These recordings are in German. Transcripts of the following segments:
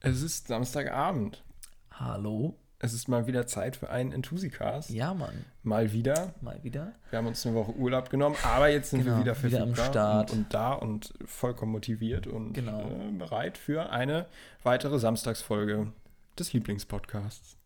Es ist Samstagabend. Hallo? Es ist mal wieder Zeit für einen Enthusiast. Ja, Mann. Mal wieder. Mal wieder. Wir haben uns eine Woche Urlaub genommen, aber jetzt sind Genau, wir wieder wieder am Start. Und, und da und vollkommen motiviert und Genau. äh, bereit für eine weitere Samstagsfolge des Lieblingspodcasts.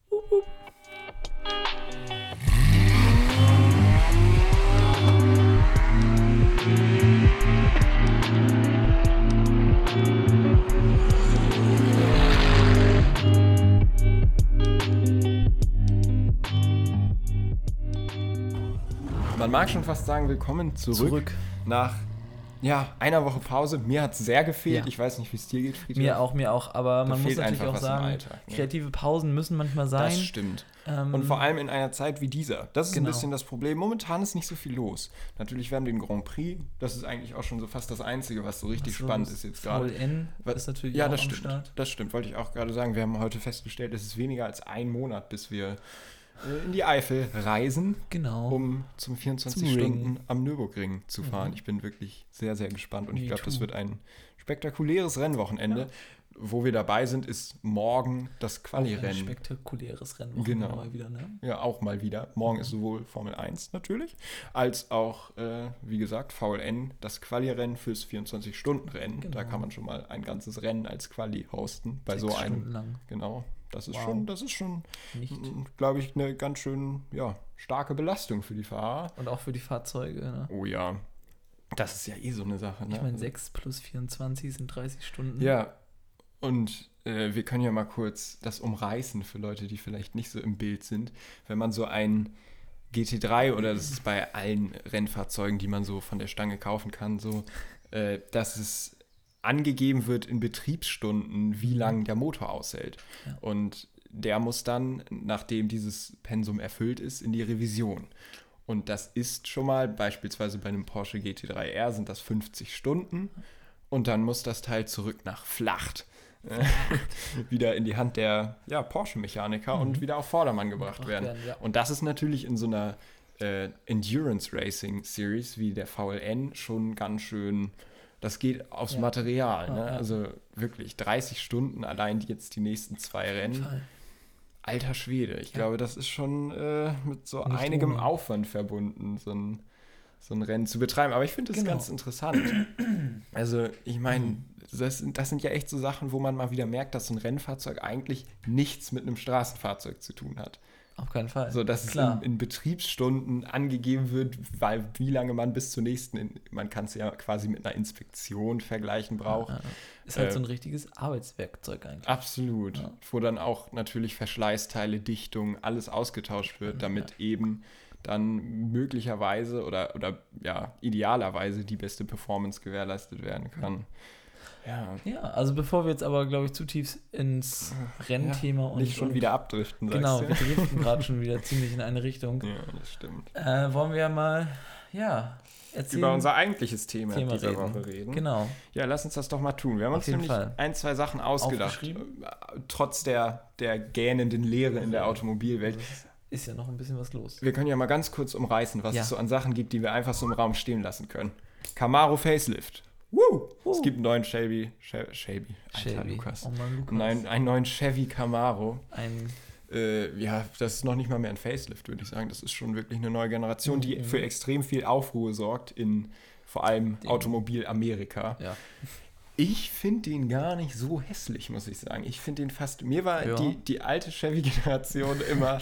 Mag schon fast sagen, willkommen zurück, Zurück. nach ja, einer Woche Pause. Mir hat es sehr gefehlt. Ja. Ich weiß nicht, wie es dir geht, Friedrich. Mir auch, mir auch. Aber man muss natürlich einfach auch sagen, Alltag, ne? kreative Pausen müssen manchmal sein. Das stimmt. Ähm, Und vor allem in einer Zeit wie dieser. Das ist Genau. ein bisschen das Problem. Momentan ist nicht so viel los. Natürlich, wir haben den Grand Prix. Das ist eigentlich auch schon so fast das Einzige, was so richtig so spannend ist jetzt gerade. VLN ist natürlich Ja, auch das am stimmt. Start. Das stimmt, wollte ich auch gerade sagen. Wir haben heute festgestellt, es ist weniger als ein Monat, bis wir in die Eifel reisen, Genau. um zum 24 Zum Stunden Ring. am Nürburgring zu fahren. Mhm. Ich bin wirklich sehr, sehr gespannt und ich Me glaube, das wird ein spektakuläres Rennwochenende. Ja. Wo wir dabei sind, ist morgen das Auch ein Quali-Rennen. spektakuläres Rennen. Genau. Mal wieder, ne? Ja, auch mal wieder. Morgen ist sowohl Formel 1 natürlich, als auch, äh, wie gesagt, VLN, das Quali-Rennen fürs 24-Stunden-Rennen. Da Genau. kann man schon mal ein ganzes Rennen als Quali hosten. Bei Sechs so Stunden einem. lang. Genau. Das ist Wow. schon, das ist schon, glaube ich, eine ganz schön, ja, starke Belastung für die Fahrer. Und auch für die Fahrzeuge. Ne? Oh ja. Das ist ja eh so eine Sache, ne? Ich meine, 6 plus 24 sind 30 Stunden. Ja, und äh, wir können ja mal kurz das umreißen für Leute, die vielleicht nicht so im Bild sind. Wenn man so ein GT3 oder das ist bei allen Rennfahrzeugen, die man so von der Stange kaufen kann, so, äh, dass es angegeben wird in Betriebsstunden, wie lang der Motor aushält. Ja. Und der muss dann, nachdem dieses Pensum erfüllt ist, in die Revision. Und das ist schon mal, beispielsweise bei einem Porsche GT3R sind das 50 Stunden. Und dann muss das Teil zurück nach Flacht. wieder in die Hand der ja, Porsche-Mechaniker und wieder auf Vordermann gebracht werden. werden, ja. Und das ist natürlich in so einer äh, Endurance Racing Series wie der VLN schon ganz schön. Das geht aufs Ja. Material. Ne? Also wirklich 30 Stunden allein die jetzt die nächsten zwei Rennen. Fall. Alter Schwede, ich glaube, das ist schon äh, mit so Nicht einigem ohne. Aufwand verbunden, so ein, so ein Rennen zu betreiben. Aber ich finde das Genau. ganz interessant. Also, ich meine, das, sind- das sind ja echt so Sachen, wo man mal wieder merkt, dass so ein Rennfahrzeug eigentlich nichts mit einem Straßenfahrzeug zu tun hat. Auf keinen Fall. So, dass Klar. es in, in Betriebsstunden angegeben wird, weil wie lange man bis zur nächsten, in, man kann es ja quasi mit einer Inspektion vergleichen, braucht. Ja, ja. Ist halt Äh, so ein richtiges Arbeitswerkzeug eigentlich. Absolut. Ja. Wo dann auch natürlich Verschleißteile, Dichtung, alles ausgetauscht wird, damit eben dann möglicherweise oder, oder ja, idealerweise die beste Performance gewährleistet werden kann. Ja. Ja, also bevor wir jetzt aber, glaube ich, zu tief ins Rennthema und Nicht schon und, wieder abdriften, Genau, du? wir driften gerade schon wieder ziemlich in eine Richtung. Ja, das stimmt. Äh, wollen wir ja mal, ja, erzählen. Über unser eigentliches Thema, Thema dieser reden. Woche reden. Genau. Ja, lass uns das doch mal tun. Wir haben Auf uns nämlich Fall. ein, zwei Sachen ausgedacht. Äh, Trotz der, der gähnenden Leere in der Automobilwelt. Ist ja noch ein bisschen was los. Wir können ja mal ganz kurz umreißen, was Ja. es so an Sachen gibt, die wir einfach so im Raum stehen lassen können. Camaro Facelift. Woo! Es Woo. gibt einen neuen Shelby. Shel- Shelby. Alter, Chevy. Lukas. Oh Mann, Lukas. Nein, einen neuen Chevy Camaro. Ein, Äh, ja, das ist noch nicht mal mehr ein Facelift, würde ich sagen. Das ist schon wirklich eine neue Generation, die Mhm. für extrem viel Aufruhr sorgt in vor allem Den- Automobil Amerika. ja. Ich finde den gar nicht so hässlich, muss ich sagen. Ich finde den fast. Mir war Ja. die, die alte Chevy-Generation immer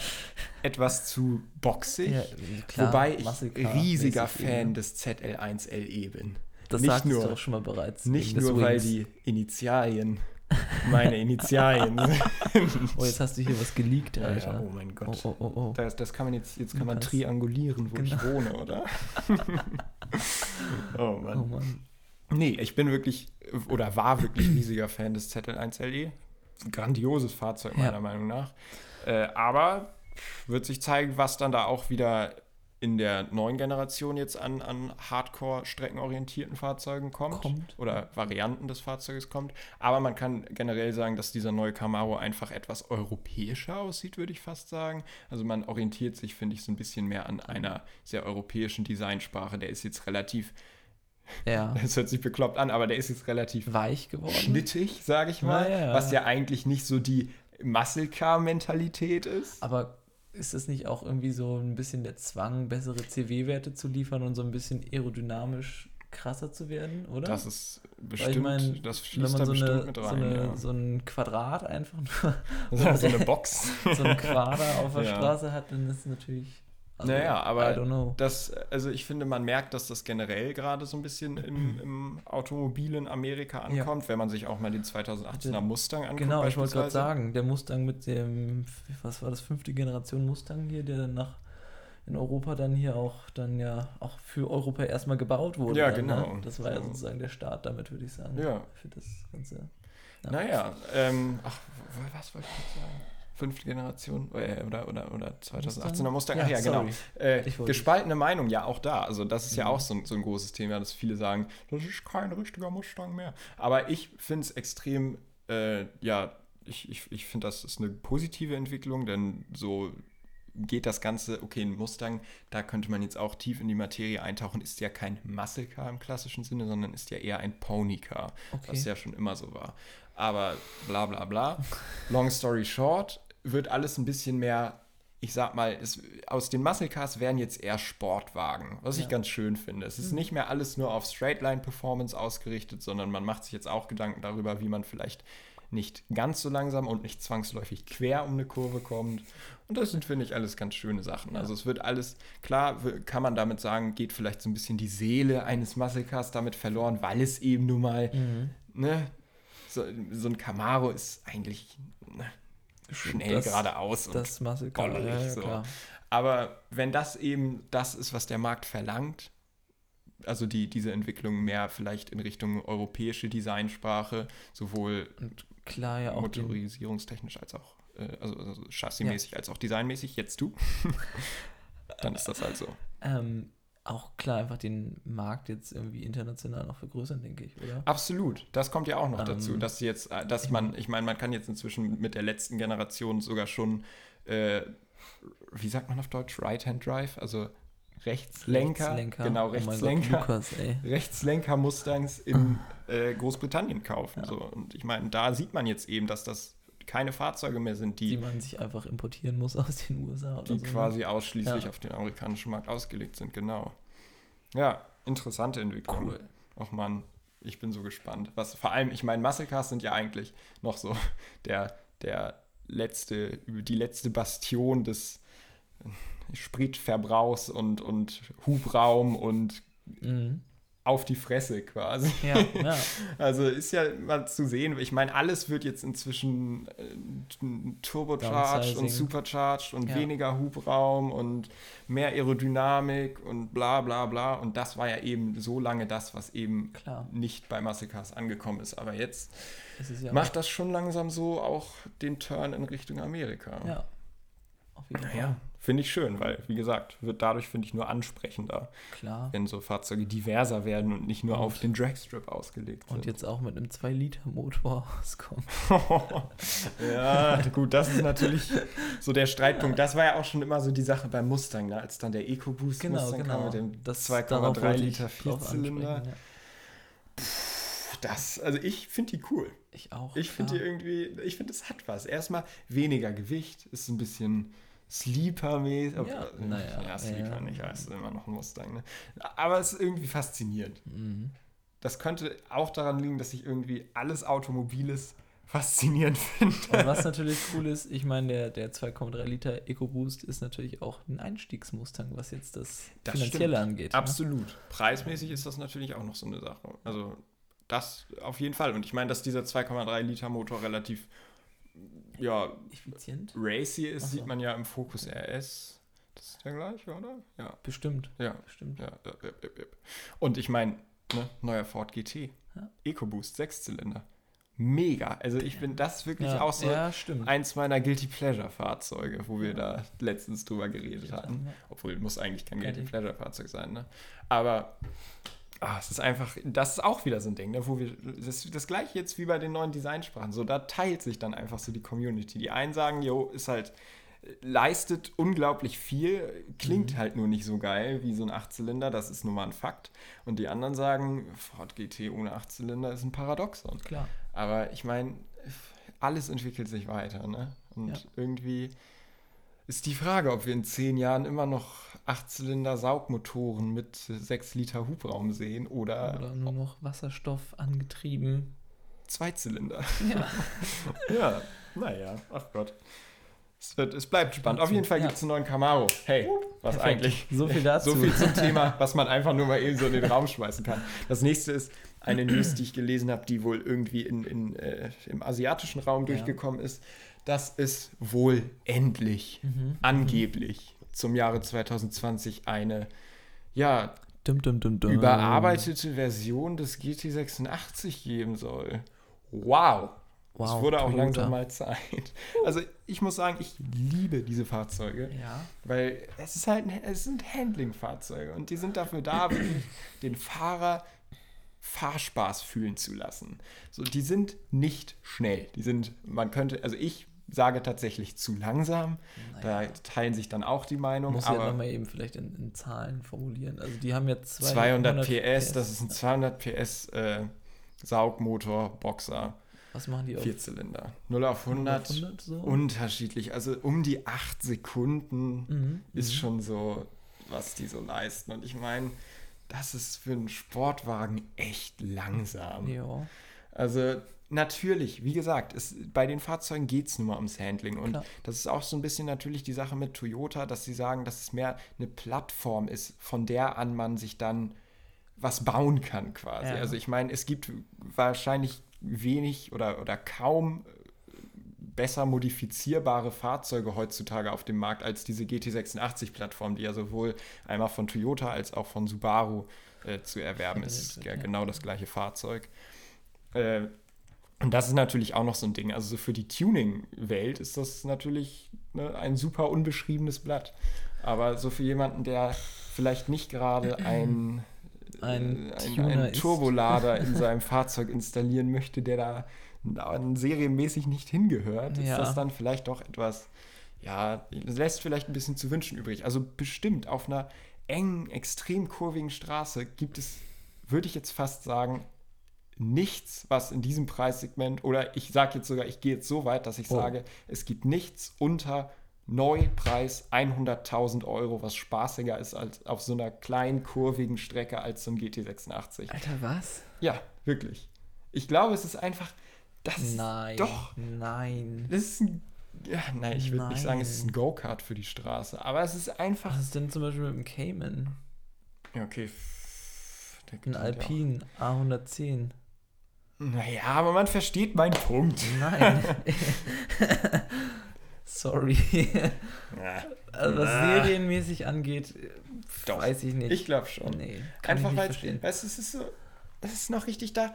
etwas zu boxig. ja klar, wobei ich Car riesiger Fan eben. des ZL1LE E bin. Das nicht nur- du auch schon mal bereits. Nicht nur, weil die Initialien meine Initialien sind. Oh, jetzt hast du hier was geleakt, Ja, Alter. ja, oh mein oh, Gott. oh, oh, oh. Das, das kann man jetzt, jetzt kann man Lukas. triangulieren, wo ich Genau. wohne, oder? oh Mann. Oh Mann. Nee, ich bin wirklich oder war wirklich riesiger Fan des ZL1LE. Ein grandioses Fahrzeug, Ja. meiner Meinung nach. Äh, aber wird sich zeigen, was dann da auch wieder in der neuen Generation jetzt an, an Hardcore-streckenorientierten Fahrzeugen kommt, Kommt. oder Varianten des Fahrzeuges kommt. Aber man kann generell sagen, dass dieser neue Camaro einfach etwas europäischer aussieht, würde ich fast sagen. Also man orientiert sich, finde ich, so ein bisschen mehr an einer sehr europäischen Designsprache. Der ist jetzt relativ Ja. Das hört sich bekloppt an, aber der ist jetzt relativ Weich geworden. schnittig, sage ich mal, Ja, ja, ja. was ja eigentlich nicht so die Muscle Car Mentalität ist. Aber ist das nicht auch irgendwie so ein bisschen der Zwang, bessere CW-Werte zu liefern und so ein bisschen aerodynamisch krasser zu werden, oder? Das ist bestimmt, ich mein, das Wenn schließt da man so, bestimmt eine, mit so, rein. eine, ja. so ein Quadrat einfach nur, so, so eine Box. so ein Quader auf der Ja. Straße hat, dann ist es natürlich. Also, Naja, aber I don't know. Das, also ich finde, man merkt, dass das generell gerade so ein bisschen im, im automobilen Amerika ankommt, wenn man sich auch mal den 2018er Der- Mustang anguckt. Genau, ich wollte gerade sagen, der Mustang mit dem, was war das, fünfte Generation Mustang hier, der dann nach in Europa dann hier auch dann ja auch für Europa erstmal gebaut wurde. Ja, dann, genau. Ne? Das war ja So. sozusagen der Start damit, würde ich sagen. Ja. Für das Ganze. Ja. Naja, ähm, ach, was wollte ich jetzt sagen? Fünfte Generation äh, oder, oder, oder 2018er Mustang? Ach ja, genau. Äh, gespaltene Meinung, ja, auch da. Also, das ist ja Mhm. auch so, ein- so ein großes Thema, dass viele sagen, das ist kein richtiger Mustang mehr. Aber ich finde es extrem, äh, ja, ich, ich, ich finde, das ist eine positive Entwicklung, denn so geht das Ganze, okay, ein Mustang, da könnte man jetzt auch tief in die Materie eintauchen, ist ja kein Muscle Car im klassischen Sinne, sondern ist ja eher ein Pony Car, Okay. was ja schon immer so war. Aber bla bla bla. Long story short, wird alles ein bisschen mehr, ich sag mal, es, aus den Muscle Cars werden jetzt eher Sportwagen, was ich Ja. ganz schön finde. Es ist nicht mehr alles nur auf Straightline Performance ausgerichtet, sondern man macht sich jetzt auch Gedanken darüber, wie man vielleicht nicht ganz so langsam und nicht zwangsläufig quer um eine Kurve kommt. Und das sind, finde ich, alles ganz schöne Sachen. Also es wird alles, klar kann man damit sagen, geht vielleicht so ein bisschen die Seele eines Muscle Cars damit verloren, weil es eben nun mal, Mhm. ne, so, so ein Camaro ist eigentlich ne, schnell Das- geradeaus und Das Muscle Car, ja, ja, so. klar. aber wenn das eben das ist, was der Markt verlangt, also die, diese Entwicklung mehr vielleicht in Richtung europäische Designsprache, sowohl Und klar ja auch motorisierungstechnisch als auch, äh, also, also chassismäßig als auch designmäßig, jetzt du, dann ist das halt so. ähm, auch klar einfach den Markt jetzt irgendwie international noch vergrößern, denke ich, oder? Absolut, das kommt ja auch noch Ähm, dazu, dass jetzt, äh, dass man, ich meine, man kann jetzt inzwischen mit der letzten Generation sogar schon, äh, wie sagt man auf Deutsch, Right-Hand Drive, also Rechtslenker, genau, Oh Rechtslenker. Lukas, ey. Rechtslenker-Mustangs in äh, Großbritannien kaufen. Ja. So. Und ich meine, da sieht man jetzt eben, dass das keine Fahrzeuge mehr sind, Die die, man sich einfach importieren muss aus den USA oder die so. ne? quasi ausschließlich Ja. auf den amerikanischen Markt ausgelegt sind. Genau. Ja, interessante Entwicklung. Cool. Och man, ich bin so gespannt. Was vor allem, ich meine, Muscle Cars sind ja eigentlich noch so der, der letzte, die letzte Bastion des Spritverbrauchs und, und Hubraum und Mhm. Auf die Fresse quasi. Ja, ja. Also ist ja mal zu sehen. Ich meine, alles wird jetzt inzwischen äh, turbocharged und supercharged und Ja. weniger Hubraum und mehr Aerodynamik und bla bla bla. Und das war ja eben so lange das, was eben Klar. nicht bei Muscle Cars angekommen ist. Aber jetzt macht das schon langsam so auch den Turn in Richtung Amerika. ja. Auf jeden Naja, Fall. Finde ich schön, weil, wie gesagt, wird dadurch, finde ich, nur ansprechender, Klar. wenn so Fahrzeuge diverser werden und nicht nur Und- auf den Dragstrip ausgelegt sind. Und jetzt auch mit einem 2-Liter-Motor rauskommen. ja, gut, das ist natürlich so der Streitpunkt. Das war ja auch schon immer so die Sache beim Mustang, ne? als dann der EcoBoost Genau, Mustang kam genau. mit dem Das- 2,3 darauf wollte ich Liter Vierzylinder. Das, also ich finde die cool. Ich auch. Ich finde die irgendwie, ich finde, es hat was. Erstmal weniger Gewicht, ist ein bisschen Sleeper-mäßig. Ja, naja, ja, Sleeper ja. nicht, heißt immer noch ein Mustang. Ne? Aber es ist irgendwie faszinierend. Mhm. Das könnte auch daran liegen, dass ich irgendwie alles Automobiles faszinierend finde. Und was natürlich cool ist, ich meine, der, der 2,3 Liter EcoBoost ist natürlich auch ein Einstiegsmustang, was jetzt das, Das Finanzielle stimmt. angeht. ne? Absolut. Preismäßig ist das natürlich auch noch so eine Sache. Also das auf jeden Fall. Und ich meine, dass dieser 2,3 Liter Motor relativ ja, Effizient? racy ist, so. sieht man ja im Focus RS. Das ist der gleiche, oder? Ja, Bestimmt. ja, Bestimmt. ja. Und ich meine, ne, neuer Ford GT. Ja. EcoBoost, Sechszylinder. Mega. Also ich bin das wirklich ja, auch so ja, eins meiner Guilty Pleasure Fahrzeuge, wo wir da letztens drüber geredet hatten. Obwohl, muss eigentlich kein Guilty Pleasure Fahrzeug sein, ne? Aber ah, es ist einfach, das ist auch wieder so ein Ding, ne? wo wir, das, das gleiche jetzt wie bei den neuen Designsprachen, so da teilt sich dann einfach so die Community. Die einen sagen, jo, ist halt leistet unglaublich viel, klingt Mhm. halt nur nicht so geil wie so ein Achtzylinder, das ist nun mal ein Fakt. Und die anderen sagen, Ford GT ohne Achtzylinder ist ein Paradoxon. Klar. Aber ich meine, alles entwickelt sich weiter, ne? Und Ja. irgendwie ist die Frage, ob wir in zehn Jahren immer noch Achtzylinder-Saugmotoren mit 6 Liter Hubraum sehen oder, Oder nur noch Wasserstoff angetrieben. Zweizylinder. Ja. ja, naja, ach Gott. Es, wird, es bleibt spannend. Auf jeden Fall Ja. gibt es einen neuen Camaro. Hey, was Perfekt. eigentlich? So viel dazu. So viel zum Thema, was man einfach nur mal eben so in den Raum schmeißen kann. Das nächste ist eine News, die ich gelesen habe, die wohl irgendwie in, in, äh, im asiatischen Raum Ja. durchgekommen ist, dass es wohl endlich, Mhm. angeblich zum Jahre 2020 eine ja, Dum, dum, dum, überarbeitete Version des GT86 geben soll. Wow! Wow, es wurde auch langsam mal Zeit. Also ich muss sagen, ich liebe diese Fahrzeuge. Ja. Weil es ist halt, es sind Handling-Fahrzeuge und die sind dafür da, wirklich den Fahrer Fahrspaß fühlen zu lassen. So, die sind nicht schnell. Die sind, man könnte, also ich sage tatsächlich zu langsam. Naja. Da teilen sich dann auch die Meinungen. Muss ja aber nochmal eben vielleicht in, in Zahlen formulieren. Also die haben jetzt 200 PS, das ist ein 200 PS äh, Saugmotor, Boxer, Was machen die auf Vierzylinder. 0 auf 100, 100 so? unterschiedlich. Also um die 8 Sekunden Mhm. ist schon so, was die so leisten. Und ich meine, das ist für einen Sportwagen echt langsam. Ja. Also natürlich, wie gesagt, es, bei den Fahrzeugen geht es nur mal ums Handling. Und Klar. das ist auch so ein bisschen natürlich die Sache mit Toyota, dass sie sagen, dass es mehr eine Plattform ist, von der an man sich dann was bauen kann quasi. Ja. Also ich meine, es gibt wahrscheinlich wenig oder, oder kaum äh, besser modifizierbare Fahrzeuge heutzutage auf dem Markt als diese GT86-Plattform, die ja sowohl einmal von Toyota als auch von Subaru äh, zu erwerben ist. ja. genau das gleiche Fahrzeug. Äh, und das ist natürlich auch noch so ein Ding. Also so für die Tuning-Welt ist das natürlich ne, ein super unbeschriebenes Blatt. Aber so für jemanden, der vielleicht nicht gerade ein, Ein äh, ein, einen ist. Turbolader in seinem Fahrzeug installieren möchte, der da n- serienmäßig nicht hingehört, ist Ja. das dann vielleicht doch etwas, ja, lässt vielleicht ein bisschen zu wünschen übrig. Also bestimmt auf einer engen, extrem kurvigen Straße gibt es, würde ich jetzt fast sagen, nichts, was in diesem Preissegment, oder ich sage jetzt sogar, ich gehe jetzt so weit, dass ich Oh. sage, es gibt nichts unter Neupreis 100.000 Euro, was spaßiger ist als auf so einer kleinen, kurvigen Strecke als so ein GT86. Alter, was? Ja, wirklich. Ich glaube, es ist einfach, das ist, Nein. doch, Nein. das ist ein, ja, nein, ich würde nicht sagen, es ist ein. Go-Kart für die Straße, aber es ist einfach, Was ist denn zum Beispiel mit dem Cayman? ja, okay, Ein ja Alpine A110. Naja, aber man versteht meinen Punkt. Nein. Sorry. Ja, Also, was Na. serienmäßig angeht, Doch. weiß ich nicht. ich glaube schon. Nee, Einfach weil es ist so, es ist noch richtig da,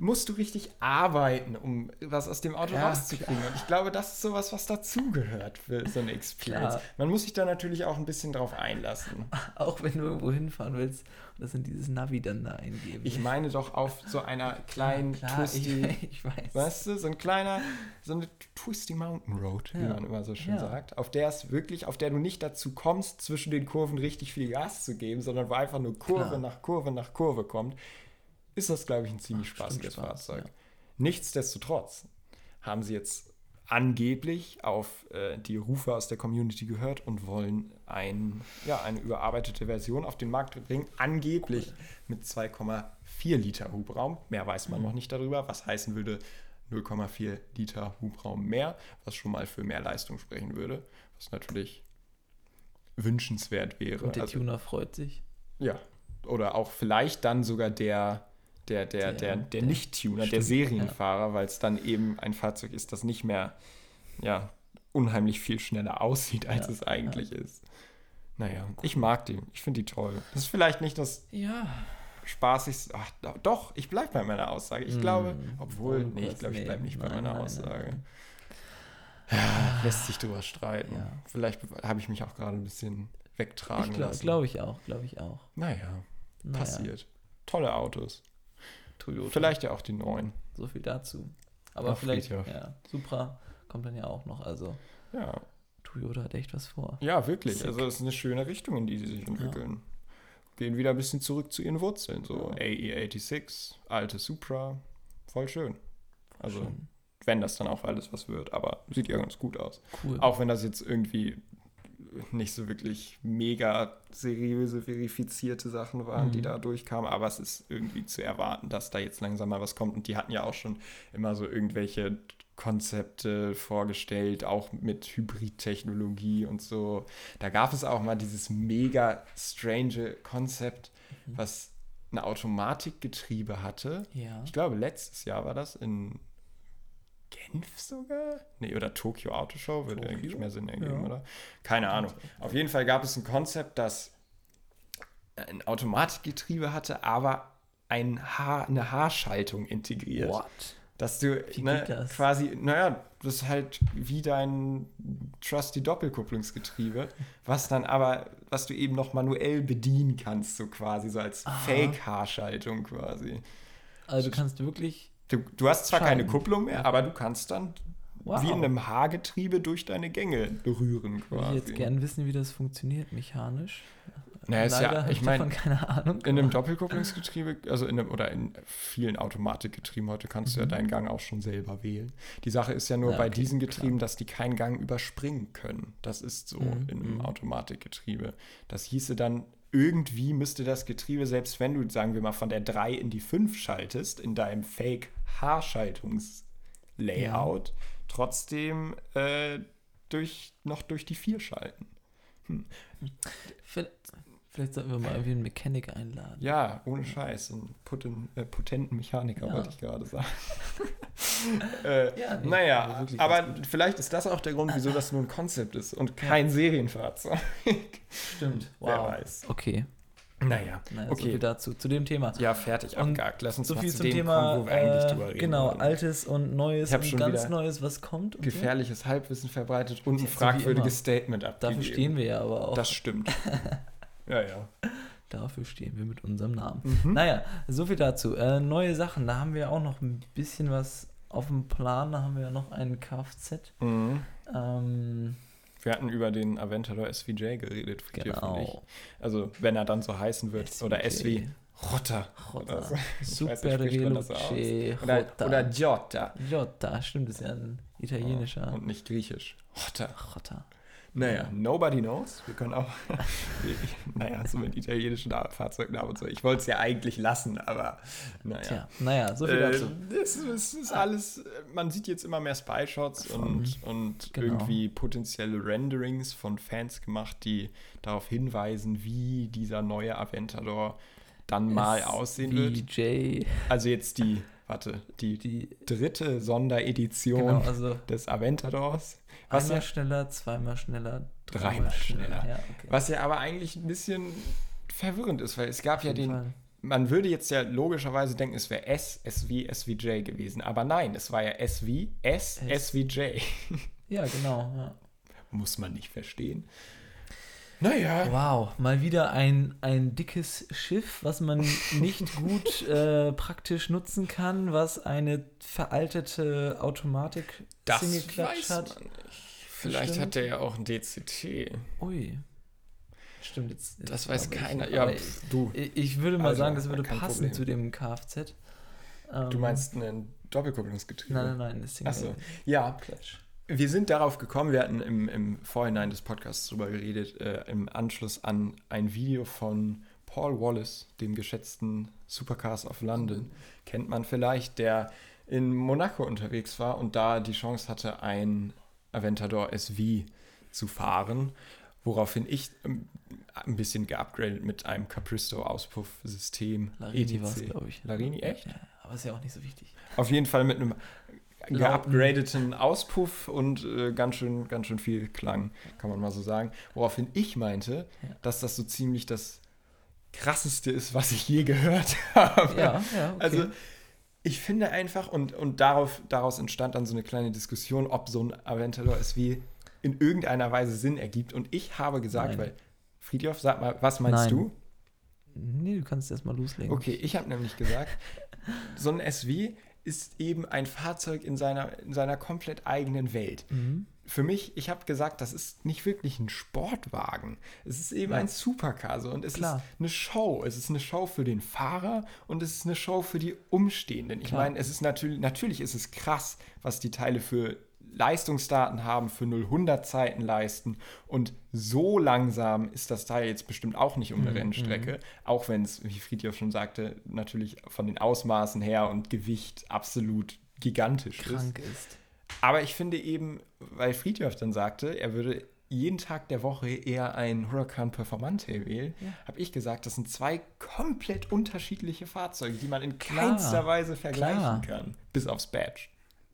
musst du richtig arbeiten, um was aus dem Auto Ja, rauszukriegen. Und ich glaube, das ist sowas, was dazugehört für so eine Experience. Klar. Man muss sich da natürlich auch ein bisschen drauf einlassen. Auch wenn du irgendwo hinfahren willst und das in dieses Navi dann da eingeben. Ich meine doch auf so einer kleinen Klar, ich, Twisty, ich weiß. weißt du, so ein kleiner, so eine Twisty Mountain Road, wie Ja. man immer so schön Ja. sagt, auf der es wirklich, auf der du nicht dazu kommst, zwischen den Kurven richtig viel Gas zu geben, sondern wo einfach nur Kurve Klar. nach Kurve nach Kurve kommt, ist das, glaube ich, ein ziemlich bestimmt spaßiges Spaß, Fahrzeug. ja. Nichtsdestotrotz haben sie jetzt angeblich auf äh, die Rufe aus der Community gehört und wollen ein, ja, eine überarbeitete Version auf den Markt bringen. Angeblich mit 2,4 Liter Hubraum. Mehr weiß man noch nicht darüber, was heißen würde 0,4 Liter Hubraum mehr, was schon mal für mehr Leistung sprechen würde, was natürlich wünschenswert wäre. und der Also- Tuner freut sich. ja. Oder auch vielleicht dann sogar der, der, der, Der- der, Nicht-Tuner, der Serienfahrer, weil es dann eben ein Fahrzeug ist, das nicht mehr ja, unheimlich viel schneller aussieht, als es eigentlich ist. Naja, ich mag die. Ich finde die toll. Das ist vielleicht nicht das Ja. spaßigste. Ach, do- doch, ich bleibe bei meiner Aussage. Ich glaube, Mm, obwohl, oh nee, ich glaube, ich bleibe nicht bei meiner Aussage. Ja, lässt sich drüber streiten. Ja. Vielleicht habe ich mich auch gerade ein bisschen wegtragen Ich glaube lassen. glaub ich auch, glaube ich auch. Naja, Naja, passiert. Tolle Autos. Toyota. Vielleicht ja auch die neuen. So viel dazu. Aber Auf vielleicht, Friedhof. ja, Supra kommt dann ja auch noch. Also, Ja. Toyota hat echt was vor. Ja, wirklich. Sick. Also es ist eine schöne Richtung, in die sie sich entwickeln. Gehen wieder ein bisschen zurück zu ihren Wurzeln. So Ja. AE86, alte Supra. Voll schön. Also, Schön. wenn das dann auch alles was wird. Aber sieht ja ganz gut aus. Cool. Auch wenn das jetzt irgendwie nicht so wirklich mega seriöse, verifizierte Sachen waren, die Mhm. da durchkamen. Aber es ist irgendwie zu erwarten, dass da jetzt langsam mal was kommt. Und die hatten ja auch schon immer so irgendwelche Konzepte vorgestellt, auch mit Hybridtechnologie und so. Da gab es auch mal dieses mega strange Konzept, Mhm. was ein Automatikgetriebe hatte. Ja. Ich glaube, letztes Jahr war das in Genf sogar? Nee, oder Tokyo Auto Show, würde Tokio? eigentlich mehr Sinn ergeben, Ja. oder? Keine Ahnung. Auf jeden Fall gab es ein Konzept, das ein Automatikgetriebe hatte, aber ein Haar, eine Haarschaltung integriert. What? Dass du Wie ne, geht das? quasi, naja, das ist halt wie dein Trusty Doppelkupplungsgetriebe, was dann aber, was du eben noch manuell bedienen kannst, so quasi, so als. Fake-Haarschaltung quasi. Also du kannst wirklich. Du, du hast zwar keine Schalten. Kupplung mehr, aber du kannst dann Wow. wie in einem Haargetriebe durch deine Gänge berühren Würde quasi. ich jetzt gern wissen, wie das funktioniert mechanisch. Naja, ist Leider ja, ich meine, keine Ahnung. in einem Doppelkupplungsgetriebe, also in einem, oder in vielen Automatikgetrieben heute kannst du ja Mhm. deinen Gang auch schon selber wählen. Die Sache ist ja nur Ja, bei okay, diesen Getrieben, dass die keinen Gang überspringen können. Das ist so Mhm, in einem mhm. Automatikgetriebe. Das hieße dann, irgendwie müsste das Getriebe, selbst wenn du, sagen wir mal, von der 3 in die 5 schaltest, in deinem Fake-Haarschaltungs-Layout, trotzdem äh, durch, noch durch die 4 schalten. Vielleicht, vielleicht sollten wir mal irgendwie einen Mechaniker einladen. Ja, ohne Scheiß. Einen poten, äh, potenten Mechaniker, Ja. wollte ich gerade sagen. äh, Ja, nee, naja, aber wirklich aber vielleicht ist das auch der Grund, wieso das nur ein Konzept ist und kein Serienfahrzeug. Stimmt. Wer weiß. Okay. Naja, Naja, okay. so viel dazu, zu dem Thema. Ja, fertig, abgehakt. Lass uns So mal viel zu zum dem Thema, kommen, wo wir eigentlich äh, drüber reden genau, wollen. altes und neues und ganz Neues, was kommt. und so. Gefährliches Halbwissen verbreitet und ein so fragwürdiges immer. Statement abgegeben. Dafür stehen wir ja aber auch. Das stimmt. ja, ja. Dafür stehen wir mit unserem Namen. Mhm. Naja, so viel dazu. Äh, neue Sachen, da haben wir auch noch ein bisschen was auf dem Plan. Da haben wir ja noch einen Kfz. Mhm. Ähm, Wir hatten über den Aventador SVJ geredet, genau. Also, wenn er dann so heißen wird. Oder SW. Rotter. Rotta. Oder so. Super nicht? Veloce. Oder, Rotta. oder Giotta. Jota, stimmt, ist ja ein italienischer. Und nicht griechisch. Rotter. Rotta. Naja, nobody knows. Wir können auch, naja, so mit italienischen Fahrzeugnamen und so. Ich wollte es ja eigentlich lassen, aber naja. Tja, naja, so viel Äh, dazu. ist- das ist alles, man sieht jetzt immer mehr Spy-Shots und, und Genau. irgendwie potenzielle Renderings von Fans gemacht, die darauf hinweisen, wie dieser neue Aventador dann mal aussehen wird. Also jetzt die, warte, die, die, dritte Sonderedition genau, also des Aventadors. Was einmal ja, schneller, zweimal schneller, Dreimal schneller. Ja, okay. was ja aber eigentlich ein bisschen verwirrend ist, weil es gab Auf ja den, Fall. man würde jetzt ja logischerweise denken, es wäre S, SW, SVJ gewesen. Aber nein, es war ja SW, S, S. SVJ. Ja, genau. Ja. Muss man nicht verstehen. Naja. Wow, mal wieder ein, ein dickes Schiff, was man nicht gut äh, praktisch nutzen kann, was eine veraltete automatik Das weiß hat. man nicht. Vielleicht Stimmt. hat er ja auch ein DCT. Ui. Stimmt, jetzt. jetzt Das weiß glaube ich- keiner. Ja, aber pf, du. ich, ich würde mal Also, sagen, das würde passen Problem. zu dem Kfz. Ähm, Du meinst einen Doppelkupplungsgetriebe? Nein, nein, nein, Achso. Ja, Clutch. Wir sind darauf gekommen, wir hatten im, im Vorhinein des Podcasts drüber geredet, äh, im Anschluss an ein Video von Paul Wallace, dem geschätzten Supercars of London, kennt man vielleicht, der in Monaco unterwegs war und da die Chance hatte, ein Aventador SV zu fahren, woraufhin ich ähm, ein bisschen geupgradet mit einem Capristo-Auspuffsystem. Larini war es, glaube ich. Larini, echt? Ja, aber ist ja auch nicht so wichtig. Auf jeden Fall mit einem. Geupgradeten Auspuff und äh, ganz, schön, ganz schön viel Klang, kann man mal so sagen. Woraufhin ich meinte, dass das so ziemlich das krasseste ist, was ich je gehört habe. Ja, ja, okay. Also ich finde einfach, und, und darauf, daraus entstand dann so eine kleine Diskussion, ob so ein Aventador SV in irgendeiner Weise Sinn ergibt. Und ich habe gesagt, Nein. weil, Friedhof, sag mal, was meinst Nein. du? Nee, du kannst erst mal loslegen. Okay, ich habe nämlich gesagt, so ein SW ist eben ein Fahrzeug in seiner, in seiner komplett eigenen Welt. Mhm. für mich, ich habe gesagt, das ist nicht wirklich ein Sportwagen. Es ist eben ja. ein Supercar so, und es Klar. ist eine Show. Es ist eine Show für den Fahrer und es ist eine Show für die Umstehenden. Ich meine, es ist natürlich, natürlich ist es krass, was die Teile für Leistungsdaten haben, für 0-100 Zeiten leisten und so langsam ist das Teil jetzt bestimmt auch nicht um eine mhm. Rennstrecke, mhm. auch wenn es, wie Friedhof schon sagte, natürlich von den Ausmaßen her und Gewicht absolut gigantisch Krank ist. ist. Aber ich finde eben, weil Friedhoff dann sagte, er würde jeden Tag der Woche eher ein Huracan Performante wählen, ja. habe ich gesagt, das sind zwei komplett unterschiedliche Fahrzeuge, die man in Klar. keinster Weise vergleichen Klar. kann, bis aufs Badge.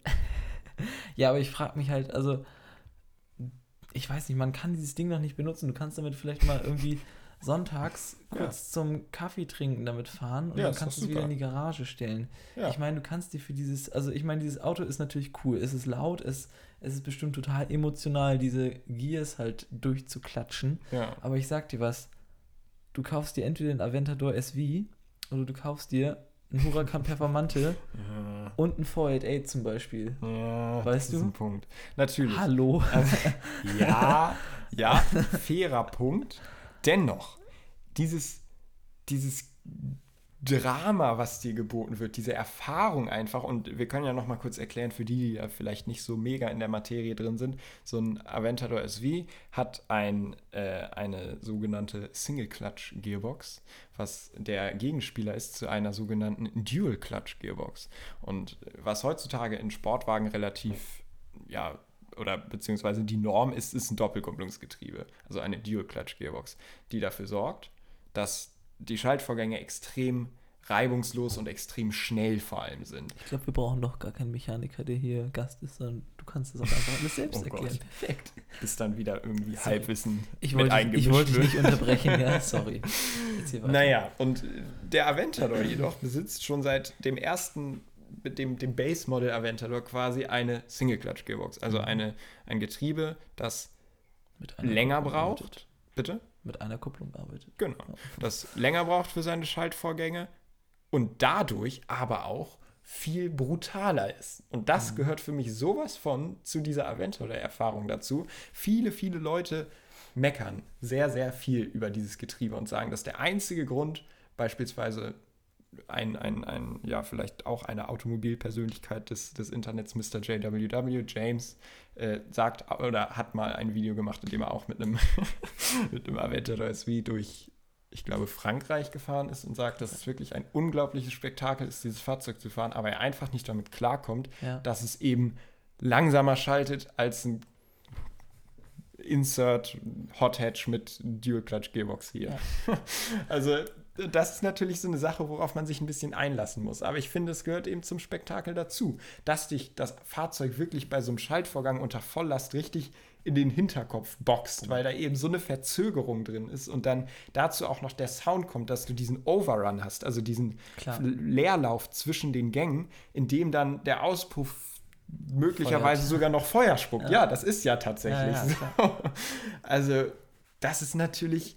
ja, aber ich frage mich halt, also ich weiß nicht, man kann dieses Ding noch nicht benutzen. Du kannst damit vielleicht mal irgendwie sonntags kurz ja. zum Kaffee trinken damit fahren und ja, dann kannst du es wieder in die Garage stellen. Ja. Ich meine, du kannst dir für dieses, also ich meine, dieses Auto ist natürlich cool. Es ist laut, es, es ist bestimmt total emotional, diese Gears halt durchzuklatschen. Aber ich sag dir was, du kaufst dir entweder den Aventador SV oder du kaufst dir einen Huracan Performante und einen 488 zum Beispiel. Ja, weißt das du? ist ein Punkt. Natürlich. Hallo. Also, ja, ja, fairer Punkt dennoch, dieses, dieses Drama, was dir geboten wird, diese Erfahrung einfach, und wir können ja noch mal kurz erklären, für die, die ja vielleicht nicht so mega in der Materie drin sind, so ein Aventador SV hat ein, äh, eine sogenannte Single-Clutch-Gearbox, was der Gegenspieler ist zu einer sogenannten Dual-Clutch-Gearbox. Und was heutzutage in Sportwagen relativ ja, oder beziehungsweise die Norm ist, ist ein Doppelkupplungsgetriebe, also eine Dual-Clutch-Gearbox, die dafür sorgt, dass die Schaltvorgänge extrem reibungslos und extrem schnell vor allem sind. Ich glaube, wir brauchen doch gar keinen Mechaniker, der hier Gast ist, sondern du kannst es auch einfach alles selbst oh erklären. Gott. Perfekt. Bis dann wieder irgendwie sorry. Halbwissen ich wollte, mit eingemischt Ich wollte dich nicht unterbrechen, ja, sorry. Naja, und der Aventador jedoch besitzt schon seit dem ersten mit dem, dem Base-Model Aventador quasi eine Single-Clutch-Gearbox. Also mhm. eine, ein Getriebe, das länger braucht. Bitte? Mit einer Kupplung arbeitet. Genau. Das länger braucht für seine Schaltvorgänge und dadurch aber auch viel brutaler ist. Und das mhm. gehört für mich sowas von zu dieser Aventador-Erfahrung dazu. Viele, viele Leute meckern sehr, sehr viel über dieses Getriebe und sagen, dass der einzige Grund, beispielsweise ein, ein, ein, ja, vielleicht auch eine Automobilpersönlichkeit des, des Internets, Mr. JWW, James, äh, sagt oder hat mal ein Video gemacht, in dem er auch mit einem, mit einem Aventador SV durch, ich glaube, Frankreich gefahren ist und sagt, dass es wirklich ein unglaubliches Spektakel ist, dieses Fahrzeug zu fahren, aber er einfach nicht damit klarkommt, ja. dass es eben langsamer schaltet als ein Insert Hot Hatch mit Dual Clutch Gearbox hier. Ja. also das ist natürlich so eine Sache, worauf man sich ein bisschen einlassen muss. Aber ich finde, es gehört eben zum Spektakel dazu, dass dich das Fahrzeug wirklich bei so einem Schaltvorgang unter Volllast richtig in den Hinterkopf boxt, weil da eben so eine Verzögerung drin ist und dann dazu auch noch der Sound kommt, dass du diesen Overrun hast, also diesen Klar. Leerlauf zwischen den Gängen, in dem dann der Auspuff möglicherweise Feuert. sogar noch Feuer spuckt. Ja. ja, das ist ja tatsächlich ja, ja, so. Also, das ist natürlich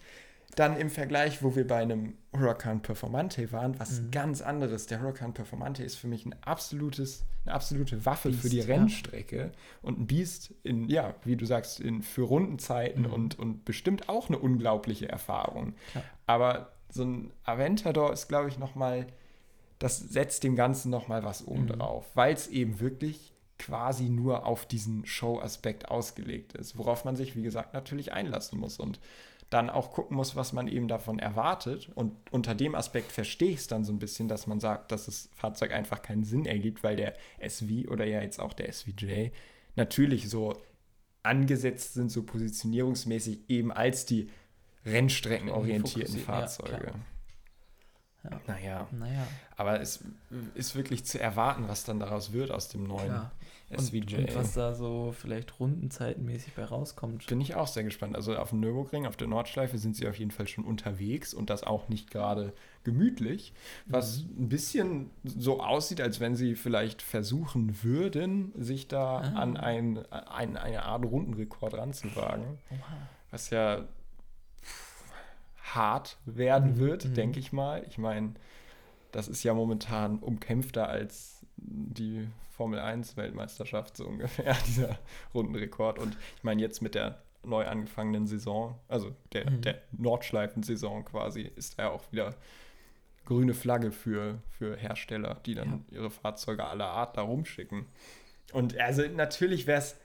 dann im Vergleich, wo wir bei einem Huracan Performante waren, was mhm. ganz anderes. Der Huracan Performante ist für mich ein absolutes, eine absolute Waffe Biest, für die Rennstrecke ja. und ein Biest in, ja, wie du sagst, in, für Rundenzeiten mhm. und, und bestimmt auch eine unglaubliche Erfahrung. Ja. Aber so ein Aventador ist, glaube ich, nochmal, das setzt dem Ganzen nochmal was oben mhm. drauf, weil es eben wirklich quasi nur auf diesen Show-Aspekt ausgelegt ist, worauf man sich, wie gesagt, natürlich einlassen muss. Und dann auch gucken muss, was man eben davon erwartet. Und unter dem Aspekt verstehe ich es dann so ein bisschen, dass man sagt, dass das Fahrzeug einfach keinen Sinn ergibt, weil der SV oder ja jetzt auch der SVJ natürlich so angesetzt sind, so positionierungsmäßig eben als die rennstreckenorientierten Fahrzeuge. Ja, ja. Naja. naja. Aber es ist wirklich zu erwarten, was dann daraus wird aus dem neuen. Ja. SVJ. Und, und, was da so vielleicht rundenzeitenmäßig bei rauskommt. Bin ich auch sehr gespannt. Also auf dem Nürburgring, auf der Nordschleife sind sie auf jeden Fall schon unterwegs und das auch nicht gerade gemütlich, was mhm. ein bisschen so aussieht, als wenn sie vielleicht versuchen würden, sich da ah. an ein, ein, eine Art Rundenrekord ranzuwagen. Oha. Was ja hart werden mhm. wird, mhm. denke ich mal. Ich meine, das ist ja momentan umkämpfter als die Formel 1 Weltmeisterschaft so ungefähr, dieser Rundenrekord. Und ich meine, jetzt mit der neu angefangenen Saison, also der, Mhm. der Nordschleifen-Saison quasi, ist er auch wieder grüne Flagge für, für Hersteller, die dann ihre Fahrzeuge aller Art da rumschicken. Und also natürlich wäre es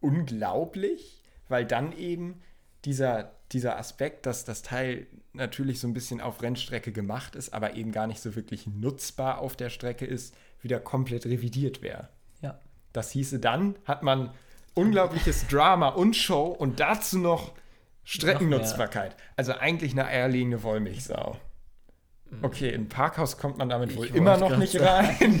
unglaublich, weil dann eben dieser, dieser Aspekt, dass das Teil natürlich so ein bisschen auf Rennstrecke gemacht ist, aber eben gar nicht so wirklich nutzbar auf der Strecke ist, wieder komplett revidiert wäre. Ja. Das hieße, dann hat man unglaubliches Drama und Show und dazu noch Streckennutzbarkeit. Also eigentlich eine eierlegende Wollmilchsau. Okay, in ein Parkhaus kommt man damit Ich wohl immer noch nicht rein.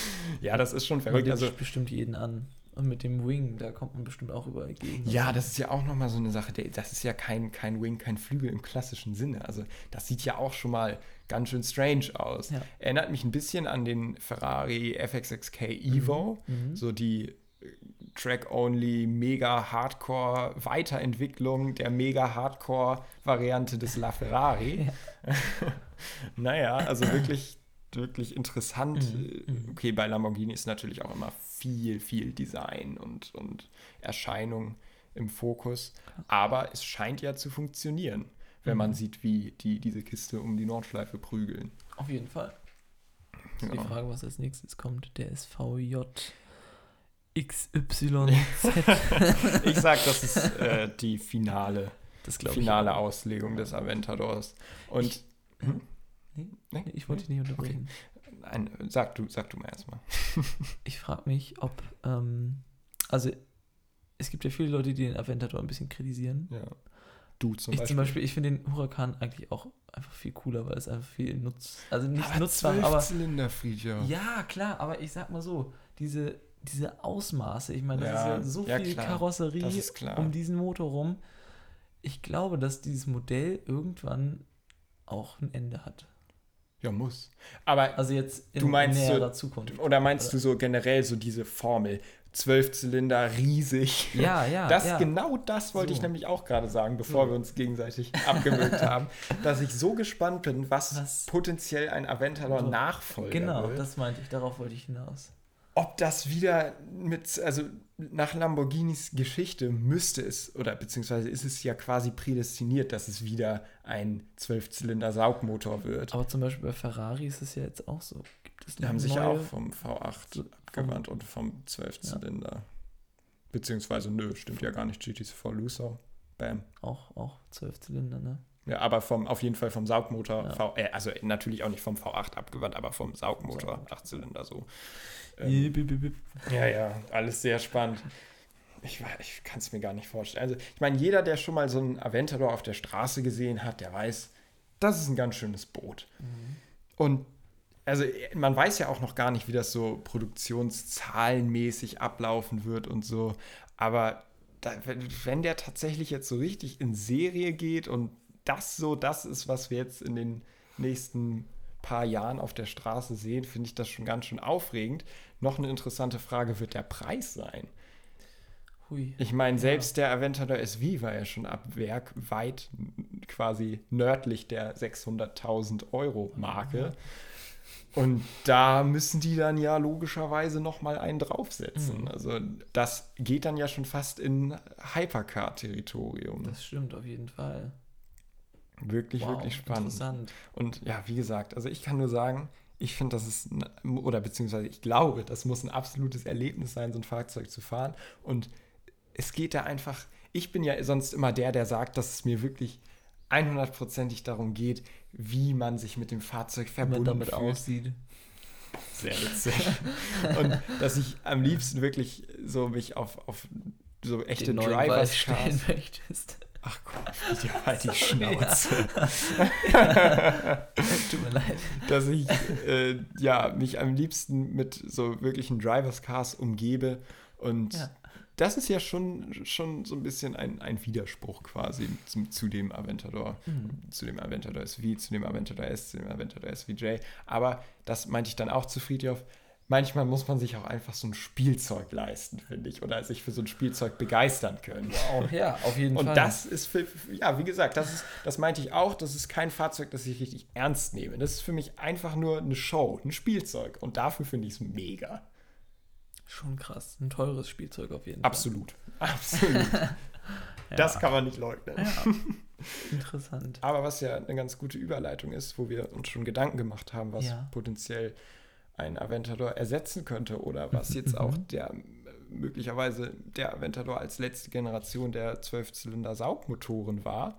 ja, das ist schon verrückt. also, Also, bestimmt jeden an. Und mit dem Wing, da kommt man bestimmt auch überall gegen. ja, das ist ja auch nochmal so eine Sache. Das ist ja kein, kein Wing, kein Flügel im klassischen Sinne. Also, das sieht ja auch schon mal ganz schön strange aus. Ja. Erinnert mich ein bisschen an den Ferrari FXXK Evo. Mhm. So die äh, Track-Only, mega Hardcore Weiterentwicklung der mega Hardcore Variante des LaFerrari. naja, also wirklich, wirklich interessant. Mhm, mhm. Okay, bei Lamborghini ist natürlich auch immer viel, viel Design und, und Erscheinung im Fokus. Aber es scheint ja zu funktionieren, wenn man Mhm. sieht, wie die diese Kiste um die Nordschleife prügeln. Auf jeden Fall. Ist Die Ja. Frage, was als nächstes kommt, der SVJ XYZ. Ich sag, das ist äh, die finale, das ich. finale auch. Auslegung des Aventadors. Und Ich- Hm? Nee, Nee? nee, ich wollte dich nicht unterbrechen. Nein, sag du, sag du mal erstmal. Ich frage mich, ob, ähm, also es gibt ja viele Leute, die den Aventador ein bisschen kritisieren. Ja. Du zum ich Beispiel. zum Beispiel, ich finde den Huracan eigentlich auch einfach viel cooler, weil es einfach viel nutzt, also nicht aber nutzbar, aber Zylinder, Friedhof. ja klar, aber ich sag mal so, diese, diese Ausmaße, ich meine, das Ja, ist ja so ja, viel klar. Karosserie um diesen Motor rum. Ich glaube, dass dieses Modell irgendwann auch ein Ende hat. Ja, muss. Aber, Also jetzt in Du meinst so- näherer Zukunft. oder meinst oder? du so generell so diese Formel? Zwölf Zylinder, riesig. Ja, ja, Das, ja. Genau das wollte So. ich nämlich auch gerade sagen, bevor So. wir uns gegenseitig abgewürgt haben, dass ich so gespannt bin, was, Was- potenziell ein Aventador So. Nachfolger Genau, wird. das meinte ich, darauf wollte ich hinaus. Ob das wieder mit, also nach Lamborghinis Geschichte müsste es, oder beziehungsweise ist es ja quasi prädestiniert, dass es wieder ein Zwölfzylinder-Saugmotor wird. Aber zum Beispiel bei Ferrari ist es ja jetzt auch so. Gibt es Die haben sich ja auch vom V8 abgewandt und vom Zwölfzylinder. Beziehungsweise, nö, stimmt ja gar nicht. GT4 Lusso. Bam. auch, auch zwölf Zylinder, ne? Ja, aber vom, auf jeden Fall vom Saugmotor, Ja. V, äh, also natürlich auch nicht vom V8 abgewandt, aber vom Saugmotor, Saugmotor. Achtzylinder so. Jip, jip, jip. Ja, ja, alles sehr spannend. Ich, ich kann es mir gar nicht vorstellen. Also, ich meine, jeder, der schon mal so einen Aventador auf der Straße gesehen hat, der weiß, das ist ein ganz schönes Boot. Und also man weiß ja auch noch gar nicht, wie das so produktionszahlenmäßig ablaufen wird und so. Aber da, wenn, der tatsächlich jetzt so richtig in Serie geht und das so das ist, was wir jetzt in den nächsten paar Jahren auf der Straße sehen, finde ich das schon ganz schön aufregend. Noch eine interessante Frage wird der Preis sein. Hui. Ich meine, selbst der Aventador SV war ja schon ab Werk weit quasi nördlich der 600.000 Euro Marke. Und da müssen die dann ja logischerweise noch mal einen draufsetzen. Mhm. Also das geht dann ja schon fast in Hypercar-Territorium. Das stimmt auf jeden Fall. Wirklich, Wow, wirklich spannend. Interessant. Und ja, wie gesagt, also ich kann nur sagen, ich finde, das ist, ein, oder beziehungsweise ich glaube, das muss ein absolutes Erlebnis sein, so ein Fahrzeug zu fahren. Und es geht da einfach, ich bin ja sonst immer der, der sagt, dass es mir wirklich 100%ig darum geht, wie man sich mit dem Fahrzeug verbunden man damit fühlt. aussieht. Sehr witzig. Und dass ich am liebsten wirklich so mich auf, auf so echte Drivers stellen möchtest. Ach komm, dir halt die Schnauze. Tut mir leid. dass ich äh, ja, mich am liebsten mit so wirklichen Drivers Cars umgebe. Und Ja. Das ist ja schon, schon so ein bisschen ein, ein Widerspruch quasi zu, zu dem Aventador. Mhm. Zu dem Aventador SV, zu dem Aventador S, zu dem Aventador SVJ. Aber das meinte ich dann auch zu Friedhof. manchmal muss man sich auch einfach so ein Spielzeug leisten, finde ich, oder sich für so ein Spielzeug begeistern können. Wow, ja, auf jeden Und Fall. das ist für- ja, wie gesagt, das ist, das meinte ich auch, das ist kein Fahrzeug, das ich richtig ernst nehme. Das ist für mich einfach nur eine Show, ein Spielzeug. Und dafür finde ich es mega. Schon krass. Ein teures Spielzeug auf jeden Absolut. Absolut. Das kann man nicht leugnen. Fall. Interessant. Aber was ja eine ganz gute Überleitung ist, wo wir uns schon Gedanken gemacht haben, was Ja. potenziell ein Aventador ersetzen könnte oder was jetzt auch der äh, möglicherweise der Aventador als letzte Generation der Zwölfzylinder-Saugmotoren war,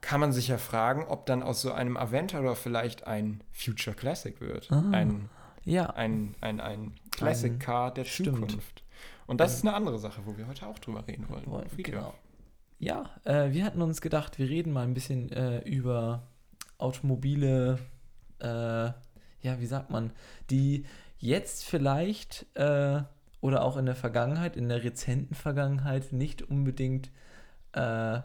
kann man sich ja fragen, ob dann aus so einem Aventador vielleicht ein Future Classic wird. Ah. Ein, Ja, ein, ein, ein Classic Ein- Car der stimmt. Zukunft. Und das ist eine andere Sache, wo wir heute auch drüber reden wollen. wollen- genau. Ja, äh, wir hatten uns gedacht, wir reden mal ein bisschen äh, über automobile, äh, ja, wie sagt man, die jetzt vielleicht äh, oder auch in der Vergangenheit, in der rezenten Vergangenheit nicht unbedingt, äh,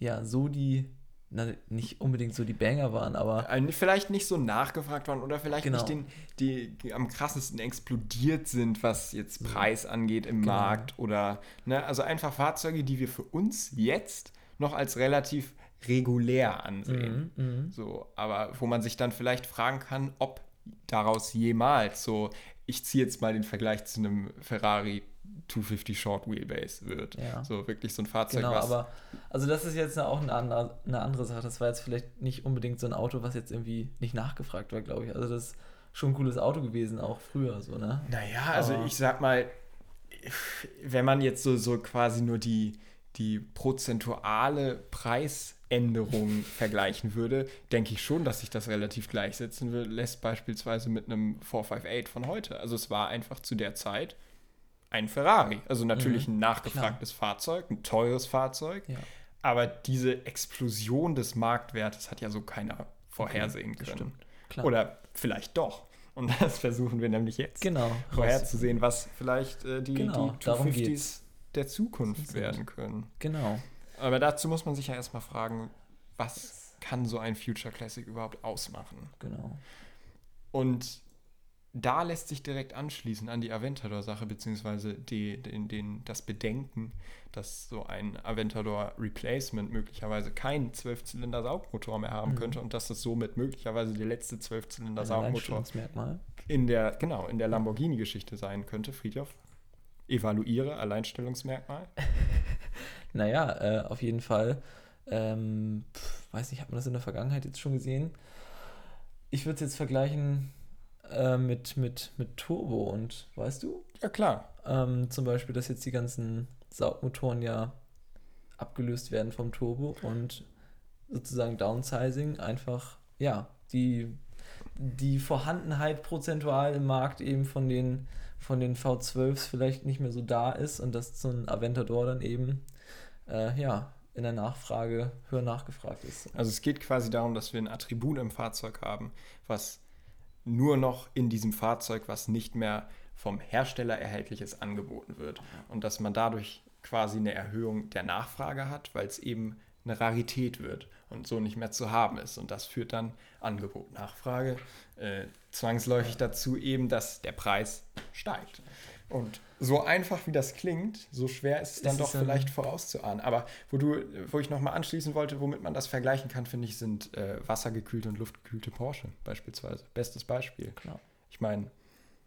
ja, so die, na, nicht unbedingt so die Banger waren, aber Ein- Vielleicht nicht so nachgefragt worden oder vielleicht Genau. nicht den, die, die am krassesten explodiert sind, was jetzt Preis angeht im Genau. Markt oder, ne, also einfach Fahrzeuge, die wir für uns jetzt noch als relativ regulär ansehen. Mhm, mhm. So, aber wo man sich dann vielleicht fragen kann, ob daraus jemals so, ich ziehe jetzt mal den Vergleich zu einem Ferrari 250 Short Wheelbase wird. Ja. So wirklich so ein Fahrzeug, Genau, was aber also das ist jetzt auch eine andere, eine andere Sache. Das war jetzt vielleicht nicht unbedingt so ein Auto, was jetzt irgendwie nicht nachgefragt war, glaube ich. Also das ist schon ein cooles Auto gewesen, auch früher so, ne? Naja, also Aber- ich sag mal, wenn man jetzt so, so quasi nur die, die prozentuale Preisänderung vergleichen würde, denke ich schon, dass sich das relativ gleichsetzen will, lässt beispielsweise mit einem 458 von heute. Also es war einfach zu der Zeit ein Ferrari. Also natürlich Mhm, ein nachgefragtes Fahrzeug, ein teures Fahrzeug. Ja. Aber diese Explosion des Marktwertes hat ja so keiner vorhersehen das können. klar. Oder vielleicht doch. Und das versuchen wir nämlich jetzt Genau. vorherzusehen, was vielleicht äh, die, Genau, die darum 250s geht's. der Zukunft werden können. Genau. Aber dazu muss man sich ja erstmal fragen, was kann so ein Future Classic überhaupt ausmachen? Genau. Und da lässt sich direkt anschließen an die Aventador-Sache, beziehungsweise die, den, den, das Bedenken, dass so ein Aventador-Replacement möglicherweise keinen Zwölfzylinder-Saugmotor mehr haben Mhm. könnte und dass das somit möglicherweise der letzte Zwölfzylinder-Saugmotor Alleinstellungsmerkmal. in der, genau, in der Lamborghini-Geschichte sein könnte. Friedhof, evaluiere Alleinstellungsmerkmal. Naja, äh, auf jeden Fall. Ähm, pf, weiß nicht, hat man das in der Vergangenheit jetzt schon gesehen? Ich würde es jetzt vergleichen äh, mit, mit, mit Turbo und weißt du? Ja, klar. Ähm, zum Beispiel, dass jetzt die ganzen Saugmotoren ja abgelöst werden vom Turbo und sozusagen Downsizing einfach, ja, die, die Vorhandenheit prozentual im Markt eben von den, von den V12s vielleicht nicht mehr so da ist und dass so ein Aventador dann eben, äh, ja, in der Nachfrage höher nachgefragt ist. Also es geht quasi darum, dass wir ein Attribut im Fahrzeug haben, was nur noch in diesem Fahrzeug, was nicht mehr vom Hersteller erhältlich ist, angeboten wird. Und dass man dadurch quasi eine Erhöhung der Nachfrage hat, weil es eben eine Rarität wird und so nicht mehr zu haben ist. Und das führt dann Angebot, Nachfrage äh, zwangsläufig dazu eben, dass der Preis steigt. Und so einfach wie das klingt, so schwer ist es dann Ist doch es vielleicht vorauszuahnen. Aber wo du, wo ich nochmal anschließen wollte, womit man das vergleichen kann, finde ich, sind äh, wassergekühlte und luftgekühlte Porsche beispielsweise. Bestes Beispiel. Klar. Ich meine,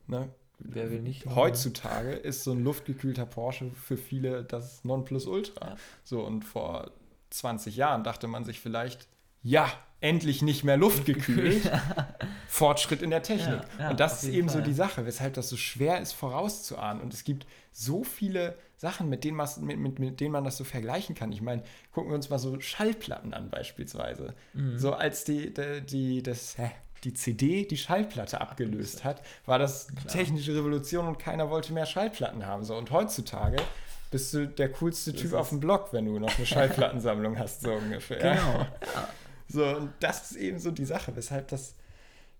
ne, Wer will nicht? heutzutage ist so ein luftgekühlter Porsche für viele das Nonplusultra. Ja. So, und vor 20 Jahren dachte man sich vielleicht, ja, endlich nicht mehr luftgekühlt. Fortschritt in der Technik. Ja, ja, und das ist eben so Fall. die Sache, weshalb das so schwer ist vorauszuahnen. Und es gibt so viele Sachen, mit denen, man- mit, mit, mit denen man das so vergleichen kann. Ich meine, gucken wir uns mal so Schallplatten an beispielsweise. Mhm. So als die, die, die, das, hä, die CD die Schallplatte abgelöst hat, war das technische Revolution und keiner wollte mehr Schallplatten haben. So, und heutzutage bist du der coolste Typ ist auf dem Block, wenn du noch eine Schallplattensammlung hast, so ungefähr. Genau. So, und das ist eben so die Sache, weshalb das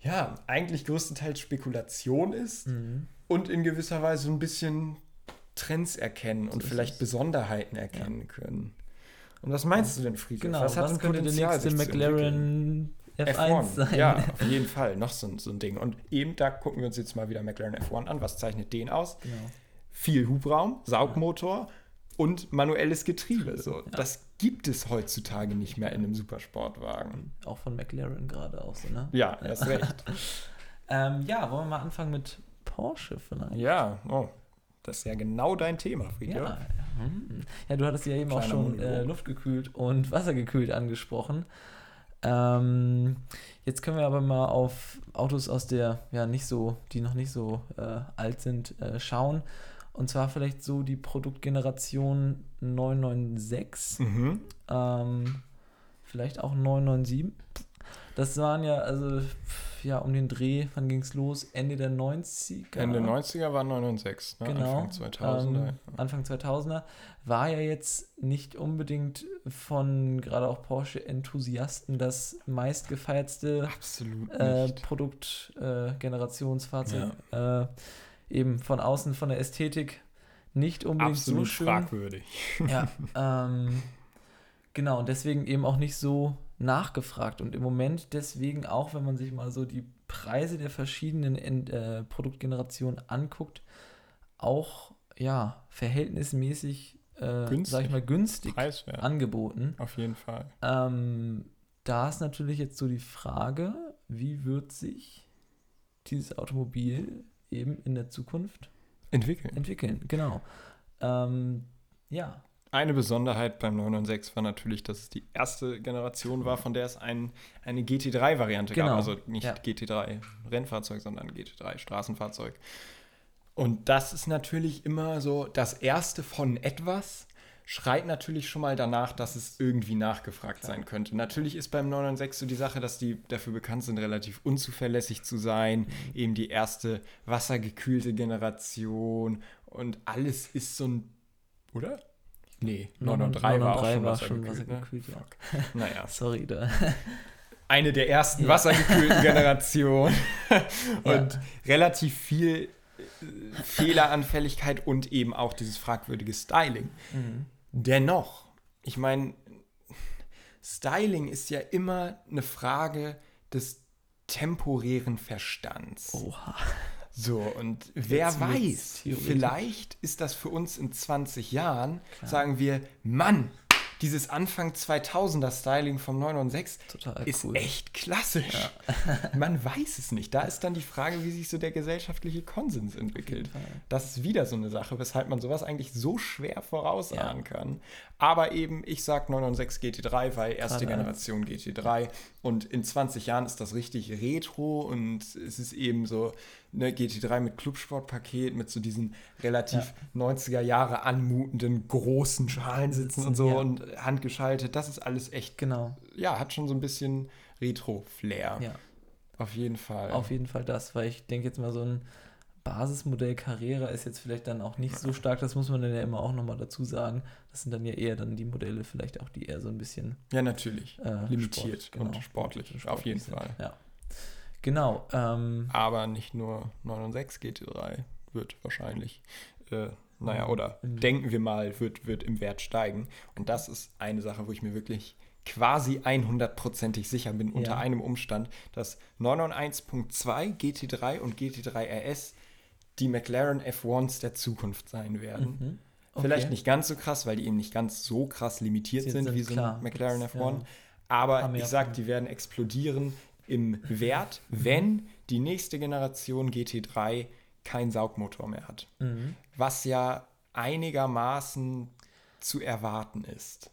ja eigentlich größtenteils Spekulation ist Mhm. und in gewisser Weise so ein bisschen Trends erkennen und ist vielleicht es. Besonderheiten erkennen können. Und was meinst du denn, Friedrich? Genau, was, denn könnte der nächste? McLaren F1 sein. Ja, auf jeden Fall. Noch so, ein- so ein Ding. Und eben, da gucken wir uns jetzt mal wieder McLaren F1 an. Was zeichnet den aus? Genau. Viel Hubraum, Saugmotor und manuelles Getriebe. So. Das gibt es heutzutage nicht mehr in einem Supersportwagen. Auch von McLaren gerade auch so, ne? Ja, erst recht. Ähm, ja, wollen wir mal anfangen mit Porsche vielleicht? Ja, oh, das ist ja genau dein Thema, Ja, Friedhof. ja. Hm. ja du hattest ja eben auch Kleiner schon Monolog. äh, luftgekühlt und wassergekühlt angesprochen. Ähm, jetzt können wir aber mal auf Autos aus der, ja, nicht so, die noch nicht so äh, alt sind, äh, schauen. Und zwar vielleicht so die Produktgeneration 996, Mhm. ähm, vielleicht auch 997. Das waren ja, also, ja, um den Dreh, wann ging es los? Ende der 90er? Ende 90er war 9 und 6, ne? Genau. Anfang 2000er. Ähm, Anfang 2000er. War ja jetzt nicht unbedingt von gerade auch Porsche-Enthusiasten das meistgefeiertste äh. Produktgenerationsfahrzeug. Äh, Generationsfahrzeug. äh, eben von außen, von der Ästhetik nicht unbedingt Absolut so schön. fragwürdig. Ja, ähm, genau, und deswegen eben auch nicht so nachgefragt. Und im Moment deswegen auch, wenn man sich mal so die Preise der verschiedenen äh, Produktgenerationen anguckt, auch ja, verhältnismäßig, äh, Günstig. sag ich mal, günstig Preiswert. angeboten. Auf jeden Fall. Ähm, da ist natürlich jetzt so die Frage, wie wird sich dieses Automobil eben in der Zukunft Entwickeln. entwickeln? Genau. Ähm, ja, Eine Besonderheit beim 996 war natürlich, dass es die erste Generation war, von der es ein, eine GT3-Variante Genau, gab. Also nicht ja. GT3 Rennfahrzeug, sondern GT3 Straßenfahrzeug. Und das ist natürlich immer so, das erste von etwas schreit natürlich schon mal danach, dass es irgendwie nachgefragt sein könnte. Natürlich ist beim 996 so die Sache, dass die dafür bekannt sind, relativ unzuverlässig zu sein. Eben die erste wassergekühlte Generation und alles ist so ein. Oder? Nee, 903 war auch schon war schon wassergekühlt. wassergekühlt, ja. ne? Naja, Sorry, da. eine der ersten Ja. wassergekühlten Generationen Ja. und relativ viel äh, Fehleranfälligkeit und eben auch dieses fragwürdige Styling. Mhm. Dennoch, ich meine, Styling ist ja immer eine Frage des temporären Verstands. Oha. So, und wer Jetzt weiß, vielleicht ist das für uns in 20 Jahren, Klar. sagen wir, Mann, dieses Anfang 2000er Styling vom 996 Total ist cool. echt klassisch. Man weiß es nicht. Da ist dann die Frage, wie sich so der gesellschaftliche Konsens entwickelt. Das ist wieder so eine Sache, weshalb man sowas eigentlich so schwer vorausahnen Ja. kann. Aber eben, ich sag 996 GT3, weil erste Gerade Generation GT3 und in 20 Jahren ist das richtig retro und es ist eben so eine GT3 mit Clubsportpaket, mit so diesen relativ 90er Jahre anmutenden großen Schalensitzen und so Ja. und handgeschaltet. Das ist alles echt, Genau. ja, hat schon so ein bisschen Retro-Flair. Ja, Auf jeden Fall. auf jeden Fall das, weil ich denke jetzt mal so ein Basismodell Carrera ist jetzt vielleicht dann auch nicht so stark, das muss man dann ja immer auch nochmal dazu sagen. Das sind dann ja eher dann die Modelle vielleicht auch, die eher so ein bisschen ja, natürlich. äh, Limitiert Sport- und sportlich, und auf jeden sind. Fall. Ja. Genau. Ähm, Aber nicht nur 9 und 6 GT3 wird wahrscheinlich, äh, naja, oder Mhm. denken wir mal, wird, wird im Wert steigen. Und das ist eine Sache, wo ich mir wirklich quasi 100%ig sicher bin, unter Ja. einem Umstand, dass 991.2 GT3 und GT3 RS die McLaren F1s der Zukunft sein werden. mhm. Vielleicht Okay. nicht ganz so krass, weil die eben nicht ganz so krass limitiert sind, sind wie so ein McLaren gibt's, F1. ja. Aber ich sag, die werden explodieren im Wert, wenn die nächste Generation GT3 keinen Saugmotor mehr hat. Mhm. Was ja einigermaßen zu erwarten ist.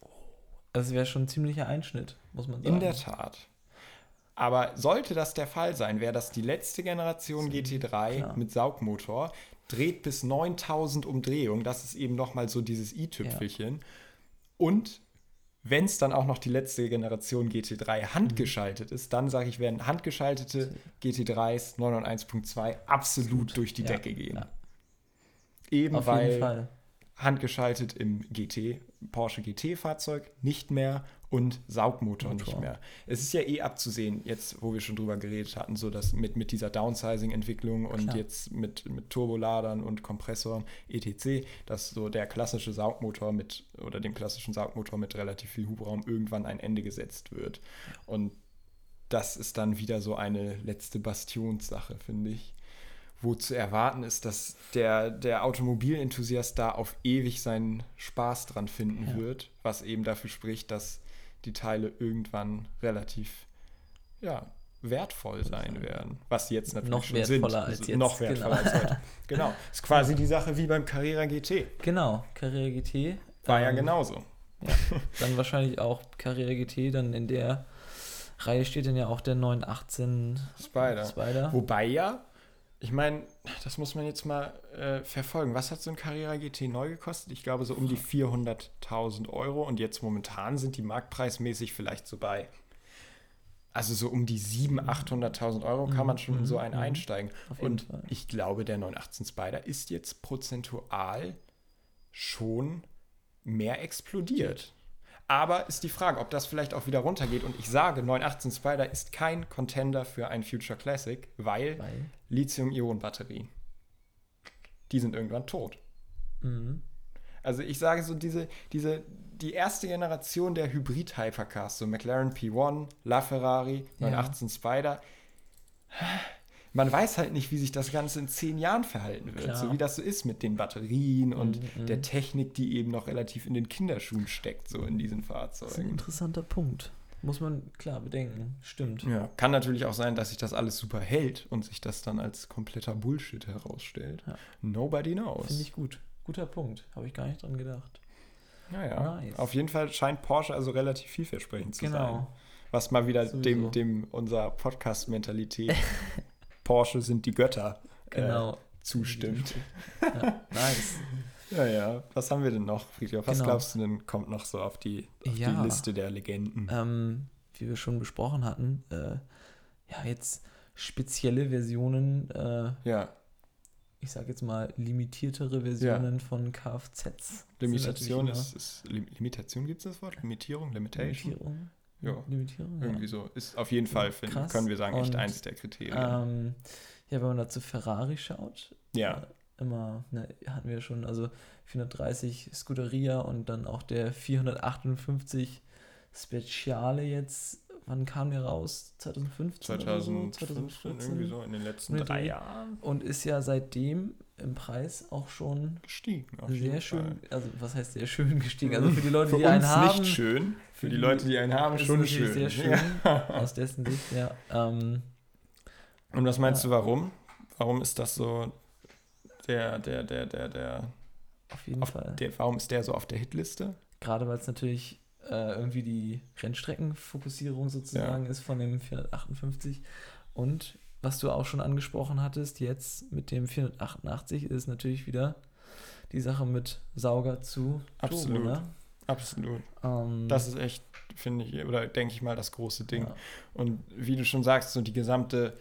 Das wäre schon ein ziemlicher Einschnitt, muss man sagen. In der Tat. Aber sollte das der Fall sein, wäre das die letzte Generation GT3 klar. mit Saugmotor, dreht bis 9000 Umdrehungen, das ist eben nochmal so dieses i-Tüpfelchen. Und wenn es dann auch noch die letzte Generation GT3 handgeschaltet ist, dann sage ich, werden handgeschaltete GT3s 991.2 absolut durch die Ja, Decke gehen. ja. Eben Auf weil jeden Fall. handgeschaltet im GT, Porsche GT-Fahrzeug nicht mehr und Saugmotor Motor. nicht mehr. Es ist ja eh abzusehen, jetzt wo wir schon drüber geredet hatten, so dass mit, mit dieser Downsizing-Entwicklung und Klar. jetzt mit, mit Turboladern und Kompressoren etc., dass so der klassische Saugmotor mit oder dem klassischen Saugmotor mit relativ viel Hubraum irgendwann ein Ende gesetzt wird. Und das ist dann wieder so eine letzte Bastionssache, finde ich. Wo zu erwarten ist, dass der, der Automobilenthusiast da auf ewig seinen Spaß dran finden Ja. wird, was eben dafür spricht, dass die Teile irgendwann relativ ja, wertvoll sein werden. Was sie jetzt natürlich Noch schon sind. als Also jetzt, Noch wertvoller genau. als heute. Genau. Ist quasi die Sache wie beim Carrera GT. Genau, Carrera GT. War ja ähm, genauso. Dann wahrscheinlich auch Carrera GT, dann in der Reihe steht dann ja auch der 918 Spider. Spider. Wobei ja, ich meine, das muss man jetzt mal äh, verfolgen. Was hat so ein Carrera GT neu gekostet? Ich glaube so um die 400.000 Euro und jetzt momentan sind die marktpreismäßig vielleicht so bei, also so um die 700.000, 800.000 Euro kann man schon in so einen Mhm. einsteigen. Und Fall. ich glaube, der 918 Spider ist jetzt prozentual schon mehr explodiert. Aber ist die Frage, ob das vielleicht auch wieder runtergeht. Und ich sage, 918 Spider ist kein Contender für ein Future Classic, weil Weil, Lithium-Ionen-Batterien, die sind irgendwann tot. mhm. Also ich sage so, diese, diese, die erste Generation der Hybrid-Hypercars, so McLaren P1, LaFerrari, Ja. 918 Spider, man weiß halt nicht, wie sich das Ganze in zehn Jahren verhalten wird. Klar. So wie das so ist mit den Batterien und Mhm, der Technik, die eben noch relativ in den Kinderschuhen steckt, so in diesen Das ist ein Fahrzeugen. interessanter Punkt. Muss man klar bedenken. Stimmt. Ja, kann natürlich auch sein, dass sich das alles super hält und sich das dann als kompletter Bullshit herausstellt. Ja. Nobody Finde knows. ich gut. Guter Punkt. Habe ich gar nicht dran gedacht. Naja, Nice. auf jeden Fall scheint Porsche also relativ vielversprechend zu sein. Genau. Was mal wieder Sowieso. dem, dem unserer Podcast-Mentalität Porsche sind die Götter äh, Genau. zustimmt. Ja, nice. Ja, ja. Was haben wir denn noch, Friedrich? Was Genau. glaubst du denn, kommt noch so auf die, auf Ja. die Liste der Legenden? ähm, wie wir schon besprochen hatten, äh, ja, jetzt spezielle Versionen, äh, ja, ich sag jetzt mal limitiertere Versionen von Kfz. Limitation ist, ist Lim- Limitation gibt es das Wort? Limitierung? Limitation? Limitierung. Ja, Limitierung, irgendwie so. Ist auf jeden Fall, finden, Krass. können wir sagen, echt Und, eins der Kriterien. Ähm, ja, wenn man da zu Ferrari schaut, ja, äh, immer, ne, hatten wir schon, also 430 Scuderia und dann auch der 458 Speciale jetzt, wann kam der raus? 2015? oder so? 2015, irgendwie so in den letzten drei. Jahren Und ist ja seitdem im Preis auch schon gestiegen. sehr Fall. schön, also was heißt sehr schön gestiegen? Also für die Leute, Für die einen haben, nicht schön, für, die Leute, die einen haben, schon schön. sehr schön. Ja. aus dessen Sicht, ja. Ähm, Und was meinst Ja. du, warum? Warum ist das so der, der, der, der, der, auf jeden auf Fall. der warum ist der so auf der Hitliste? Gerade weil es natürlich äh, irgendwie die Rennstreckenfokussierung sozusagen ist von dem 458. Und was du auch schon angesprochen hattest, jetzt mit dem 488 ist natürlich wieder die Sache mit Sauger zu Absolut. Turbo, ne? Absolut. ähm, Das ist echt, finde ich, oder denke ich mal, das große Ding. ja, Und wie du schon sagst, so die gesamte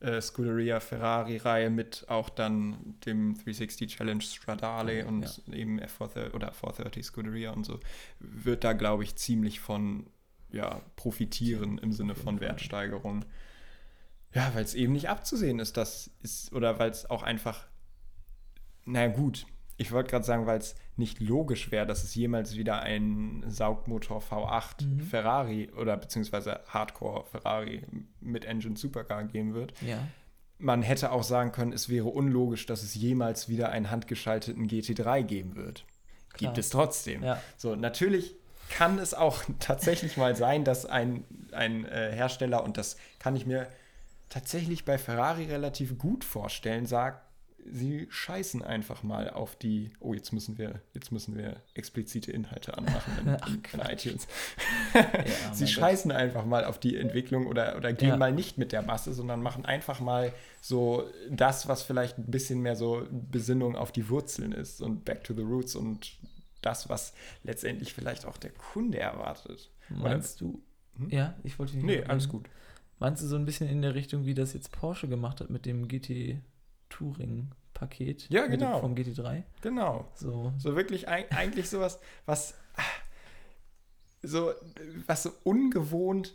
äh, Scuderia Ferrari-Reihe mit auch dann dem 360 Challenge Stradale Ja, und eben F430 oder 430 Scuderia und so, wird da, glaube ich, ziemlich von ja, profitieren im Sinne von. Wertsteigerung. Ja, weil es eben nicht abzusehen ist, das ist, oder weil es auch einfach, na gut, ich wollte gerade sagen, weil es nicht logisch wäre, dass es jemals wieder einen Saugmotor V8 Mhm. Ferrari oder beziehungsweise Hardcore Ferrari mit Engine Supercar geben wird. ja, Man hätte auch sagen können, es wäre unlogisch, dass es jemals wieder einen handgeschalteten GT3 geben wird. Klar. Gibt es trotzdem. ja, So, natürlich kann es auch tatsächlich mal sein, dass ein, ein äh, Hersteller, und das kann ich mir tatsächlich bei Ferrari relativ gut vorstellen, sagt, sie scheißen einfach mal auf die, oh, jetzt müssen wir, jetzt müssen wir explizite Inhalte anmachen in, Ach, in, iTunes. ja sie scheißen einfach mal auf die Entwicklung oder, oder gehen Ja. mal nicht mit der Masse, sondern machen einfach mal so das, was vielleicht ein bisschen mehr so Besinnung auf die Wurzeln ist und back to the roots und das, was letztendlich vielleicht auch der Kunde erwartet. Gott. Meinst du, Hm? ja, ich wollte nicht Nee, alles gut. Meinst du so ein bisschen in der Richtung, wie das jetzt Porsche gemacht hat mit dem GT Touring Paket? Ja, genau. Vom GT3? Genau. So, So wirklich eig- eigentlich sowas, was so, was so ungewohnt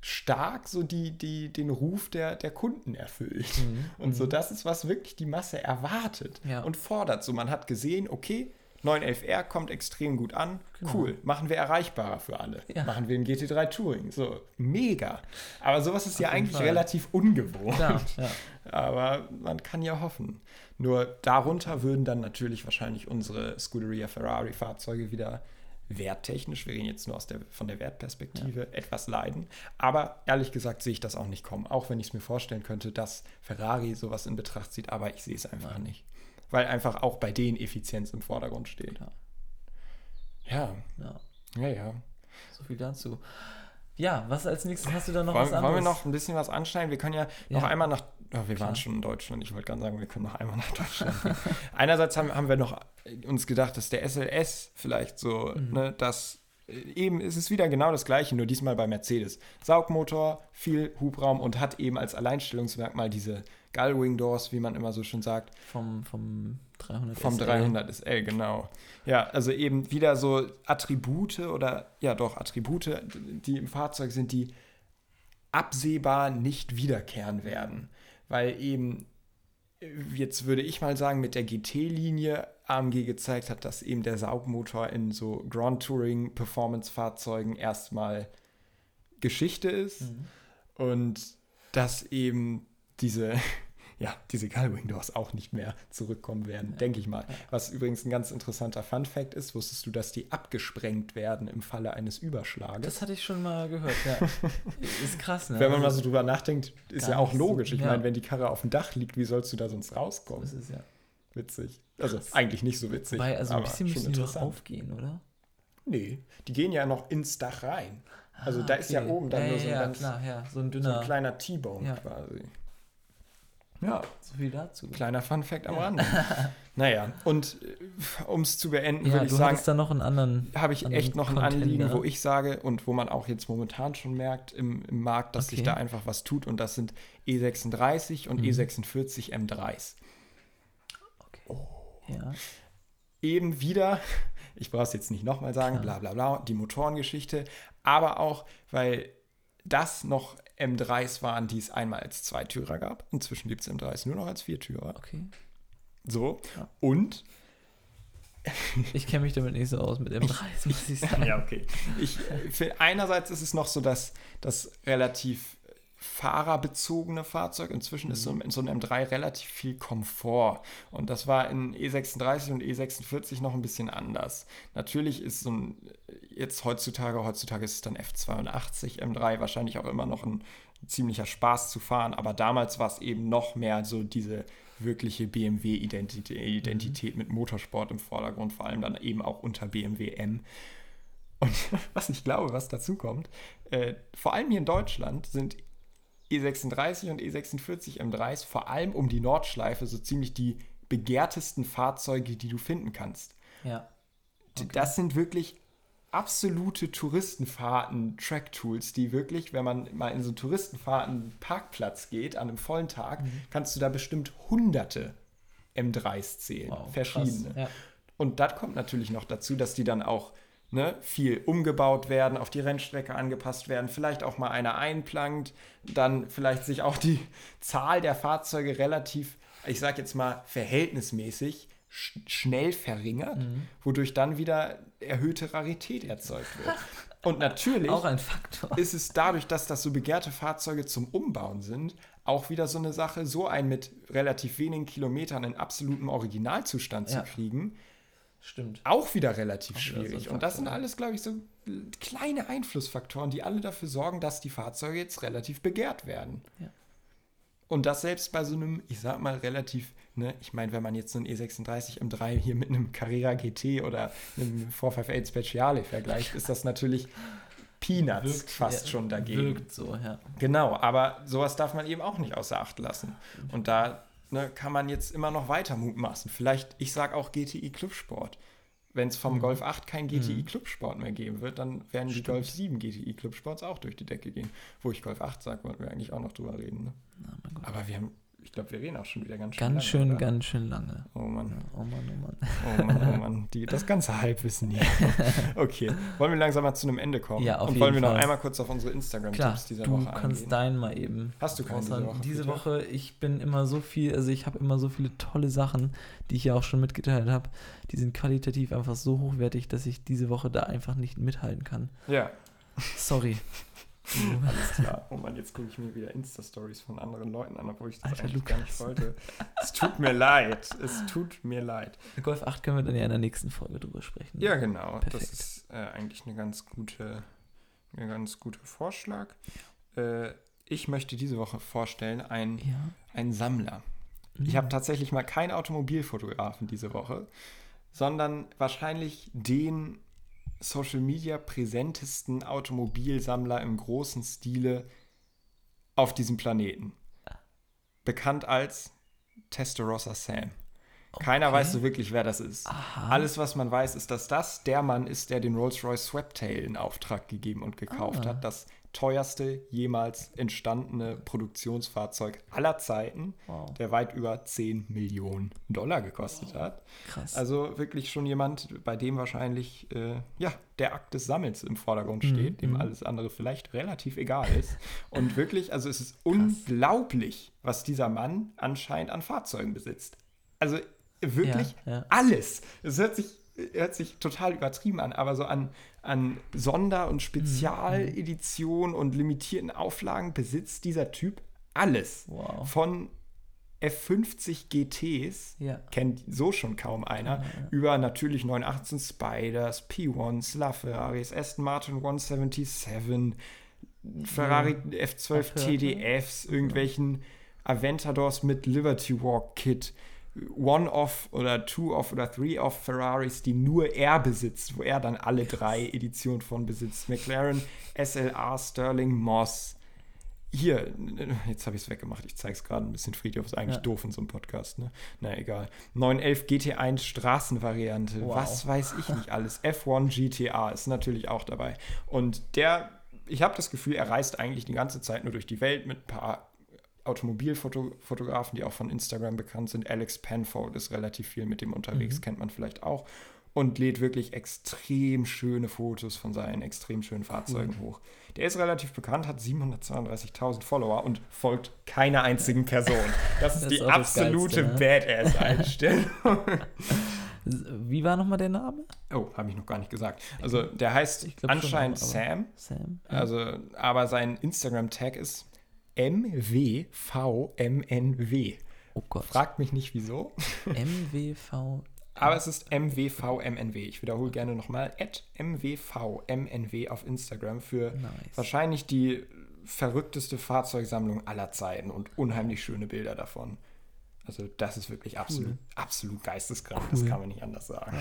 stark so die, die, den Ruf der, der Kunden erfüllt. Mhm, Und so, mhm. das ist, was wirklich die Masse erwartet Ja. und fordert. So, man hat gesehen, okay, 911R kommt extrem gut an. Genau. Cool. Machen wir erreichbarer für alle. Ja. Machen wir ein GT3 Touring. So, mega. Aber sowas ist ja jeden eigentlich Fall. relativ ungewohnt. Klar, ja. Aber man kann ja hoffen. Nur darunter würden dann natürlich wahrscheinlich unsere Scuderia Ferrari Fahrzeuge wieder werttechnisch, wir reden jetzt nur aus der, von der Wertperspektive, etwas leiden. Aber ehrlich gesagt sehe ich das auch nicht kommen. Auch wenn ich es mir vorstellen könnte, dass Ferrari sowas in Betracht zieht, aber ich sehe es einfach Nein. nicht. Weil einfach auch bei denen Effizienz im Vordergrund steht. Ja, ja. ja, ja. So viel dazu. Ja, was als nächstes hast du da noch Wollen, was wollen anderes? wir noch ein bisschen was anschneiden? Wir können ja noch Ja. einmal nach. Oh, wir Klar. waren schon in Deutschland. Ich wollte gerade sagen, wir können noch einmal nach Deutschland. Einerseits haben, haben wir noch uns gedacht, dass der SLS vielleicht so, Mhm. ne, das äh, eben ist es wieder genau das gleiche, nur diesmal bei Mercedes. Saugmotor, viel Hubraum und hat eben als Alleinstellungsmerkmal diese Gullwing Doors, wie man immer so schön sagt, Vom, vom 300 vom SL. 300 SL, genau. Ja, also eben wieder so Attribute oder ja doch Attribute, die im Fahrzeug sind, die absehbar nicht wiederkehren werden. Weil eben, äh, jetzt würde ich mal sagen, mit der GT-Linie AMG gezeigt hat, dass eben der Saugmotor in so Grand Touring Performance-Fahrzeugen erstmal Geschichte ist Mhm. und dass eben diese, ja, diese Gullwing Doors auch nicht mehr zurückkommen werden, denke ich mal. Was übrigens ein ganz interessanter Fun-Fact ist, wusstest du, dass die abgesprengt werden im Falle eines Überschlages? Das hatte ich schon mal gehört, ja. ist krass, ne? Wenn man mal Also, so drüber nachdenkt, ist ja auch logisch. Ich ja. meine, wenn die Karre auf dem Dach liegt, wie sollst du da sonst so rauskommen? ist es ja. Witzig. Also Krass. eigentlich nicht so witzig. Wobei, also ein bisschen müssen die doch aufgehen, oder? Nee, die gehen ja noch ins Dach rein. Also Ah, da ist ja oben dann ja, nur so ein ja, ganz- klar, ja, so ein So ein kleiner T-Bone Ja. quasi. Ja, so viel dazu. kleiner Fun-Fact am Ja. Rande. naja, und um es zu beenden, Ja, würde ich du sagen, da noch einen anderen. habe ich anderen echt noch ein. Anliegen, wo ich sage und wo man auch jetzt momentan schon merkt im, im Markt, dass sich Okay. da einfach was tut und das sind E36 und Mhm. E46 M3s. Okay. Ja. Eben wieder, ich brauche es jetzt nicht nochmal sagen, Klar. bla bla bla, die Motorengeschichte, aber auch, weil das noch M3s waren, die es einmal als Zweitürer gab. Inzwischen gibt es M3s nur noch als Viertürer. Okay. So. Ja. Und Ich kenne mich damit nicht so aus mit M3, muss ich sagen. Ja, okay. Ich, für, einerseits ist es noch so, dass das relativ fahrerbezogene Fahrzeug, inzwischen ist so ein, so ein M3 relativ viel Komfort. Und das war in E36 und E46 noch ein bisschen anders. Natürlich ist so ein, jetzt heutzutage, heutzutage ist es dann F82 M3, wahrscheinlich auch immer noch ein ziemlicher Spaß zu fahren, aber damals war es eben noch mehr so diese wirkliche BMW-Identität Identität mit Motorsport im Vordergrund, vor allem dann eben auch unter BMW M. Und was ich glaube, was dazu kommt, äh, vor allem hier in Deutschland sind E36 und E46 M3s vor allem um die Nordschleife so ziemlich die begehrtesten Fahrzeuge, die du finden kannst. Ja. Okay. Das sind wirklich absolute Touristenfahrten, Track-Tools, die wirklich, wenn man mal in so einen Touristenfahrten-Parkplatz geht, an einem vollen Tag, Mhm. kannst du da bestimmt hunderte M3s zählen, Wow, verschiedene. Krass. Ja. Und das kommt natürlich noch dazu, dass die dann auch ne, viel umgebaut werden, auf die Rennstrecke angepasst werden, vielleicht auch mal einer einplankt, dann vielleicht sich auch die Zahl der Fahrzeuge relativ, ich sag jetzt mal, verhältnismäßig sch schnell verringert, Mhm. wodurch dann wieder erhöhte Rarität erzeugt wird. Und natürlich ist es dadurch, dass das so begehrte Fahrzeuge zum Umbauen sind, auch wieder so eine Sache, so einen mit relativ wenigen Kilometern in absolutem Originalzustand Ja. zu kriegen, Stimmt. auch wieder relativ Auch wieder so schwierig. Und das sind alles, glaube ich, so kleine Einflussfaktoren, die alle dafür sorgen, dass die Fahrzeuge jetzt relativ begehrt werden. Ja. Und das selbst bei so einem, ich sag mal, relativ, ne, ich meine, wenn man jetzt so ein E36 M3 hier mit einem Carrera GT oder einem 458 Speciale vergleicht, ist das natürlich Peanuts fast ja, schon dagegen. Wirkt so, ja. Genau, aber sowas darf man eben auch nicht außer Acht lassen. Und da ne, kann man jetzt immer noch weiter mutmaßen. Vielleicht, ich sage auch GTI Clubsport. Wenn es vom Mhm. Golf 8 kein GTI Mhm. Mehr geben wird, dann werden die Stimmt. Golf 7 GTI Clubsports auch durch die Decke gehen. Wo ich Golf 8 sage, wollten wir eigentlich auch noch drüber reden. Ne? Gott. Aber wir haben ich glaube, wir reden auch schon wieder ganz schön Ganz lange, schön, oder? ganz schön lange. Oh Mann. Ja, oh Mann, oh Mann. Oh Mann, oh Mann. Die, das ganze Halbwissen hier. Okay. Wollen wir langsam mal zu einem Ende kommen? Ja, auf Und wollen wir jeden noch Fall. einmal kurz auf unsere Instagram-Tipps dieser du Woche kannst eingehen? deinen mal eben. Hast du keinen diese. Woche, Diese? Woche, ich bin immer so viel, also ich habe immer so viele tolle Sachen, die ich ja auch schon mitgeteilt habe. Die sind qualitativ einfach so hochwertig, dass ich diese Woche da einfach nicht mithalten kann. Ja, Sorry. alles klar. Oh Mann, jetzt gucke ich mir wieder Insta-Stories von anderen Leuten an, obwohl ich das Alter, eigentlich gar nicht Lukas. wollte. Es tut mir leid. Es tut mir leid. Golf 8 können wir dann ja in der nächsten Folge drüber sprechen. Ja, genau. Das Perfekt. ist äh, eigentlich eine ganz gute, ein ganz guter Vorschlag. Äh, ich möchte diese Woche vorstellen einen, Ja. einen Sammler. Ich Mhm. habe tatsächlich mal keinen Automobilfotografen diese Woche, sondern wahrscheinlich den Social Media präsentesten Automobilsammler im großen Stile auf diesem Planeten. Bekannt als Testarossa Sam. Keiner Okay. weiß so wirklich, wer das ist. Aha. Alles, was man weiß, ist, dass das der Mann ist, der den Rolls-Royce Sweptail in Auftrag gegeben und gekauft Ah. hat. Das teuerste jemals entstandene Produktionsfahrzeug aller Zeiten, Wow. der weit über 10 Millionen Dollar gekostet hat. Krass. Also wirklich schon jemand, bei dem wahrscheinlich äh, ja, der Akt des Sammels im Vordergrund Mhm, steht, dem mhm. alles andere vielleicht relativ egal ist. Und wirklich, also es ist unglaublich, was dieser Mann anscheinend an Fahrzeugen besitzt. Also wirklich Ja, ja. alles. Es hört sich, hört sich total übertrieben an, aber so an, an Sonder- und Spezialeditionen und limitierten Auflagen besitzt dieser Typ alles. Wow. Von F50 GTs, Ja. kennt so schon kaum einer, über natürlich 918 Spiders, P1s, LaFerraris, Aston Martin 177, Ferrari F12 Ach, hört TDFs, irgendwelchen Aventadors mit Liberty Walk Kit, One-Off oder Two-Off oder Three-Off Ferraris, die nur er besitzt, wo er dann alle drei Editionen von besitzt. McLaren, SLR, Sterling, Moss. Hier, jetzt habe ich es weggemacht. Ich zeige es gerade ein bisschen. Friedhof ist eigentlich Ja. doof in so einem Podcast, ne? Na egal. 911 GT1 Straßenvariante. Wow. Was weiß ich nicht alles. F1 GTA ist natürlich auch dabei. Und der, ich habe das Gefühl, er reist eigentlich die ganze Zeit nur durch die Welt mit ein paar Automobilfotografen, die auch von Instagram bekannt sind. Alex Penfold ist relativ viel mit dem unterwegs, Mhm. kennt man vielleicht auch. Und lädt wirklich extrem schöne Fotos von seinen extrem schönen Fahrzeugen hoch. Der ist relativ bekannt, hat 732.000 Follower und folgt keiner einzigen Person. Das ist Das die ist auch das absolute ne? Badass-Einstellung. Wie war nochmal der Name? oh, habe ich noch gar nicht gesagt. Also der heißt glaub schon, anscheinend aber- Sam. Sam? Also, aber sein Instagram-Tag ist MWVMNW. oh Gott. Fragt mich nicht wieso, MWV. aber es ist MWVMNW. Ich wiederhole gerne nochmal, at MWVMNW auf Instagram für Nice. wahrscheinlich die verrückteste Fahrzeugsammlung aller Zeiten und unheimlich schöne Bilder davon. Also das ist wirklich absolut, absolut geisteskrank, das Cool. kann man nicht anders sagen.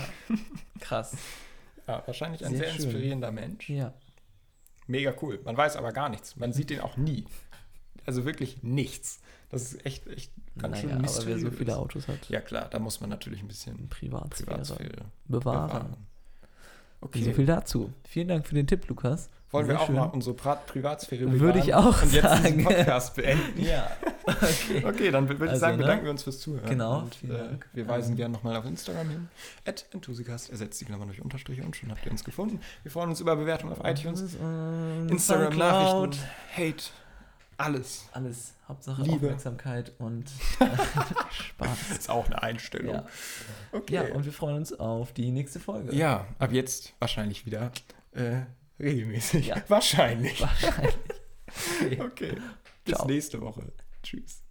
Krass. Ja, wahrscheinlich ein Sehr sehr, inspirierender Mensch. Ja. Mega cool. Man weiß aber gar nichts. Man sieht den auch nie. Also wirklich nichts. Das ist echt, echt ganz schön naja, aber wer so mysteriös. viele Autos hat, Ja klar, da muss man natürlich ein bisschen Privatsphäre, Privatsphäre bewahren. bewahren. Okay. So viel dazu. Vielen Dank für den Tipp, Lukas. Wollen wir Sehr auch schön. mal unsere Pri Privatsphäre bewahren? Würde ich auch Und jetzt sagen. diesen Podcast beenden. Ja. Okay. Okay, dann würde ich Also, sagen, ne? bedanken wir uns fürs Zuhören. Genau, Und, vielen äh, Dank. wir weisen Ähm, gerne nochmal auf Instagram hin. At Enthusiast, ersetzt die Klammer durch Unterstriche und schon habt ihr uns gefunden. Wir freuen uns über Bewertungen auf iTunes, und Instagram, Soundcloud. Nachrichten, Hate, alles. Alles. Hauptsache Liebe. Aufmerksamkeit und Spaß. Ist auch eine Einstellung. Ja. Okay. ja, und wir freuen uns auf die nächste Folge. Ja, ab jetzt wahrscheinlich wieder äh, regelmäßig. Ja. Wahrscheinlich. Wahrscheinlich. Okay. Okay. Bis Ciao. nächste Woche. Tschüss.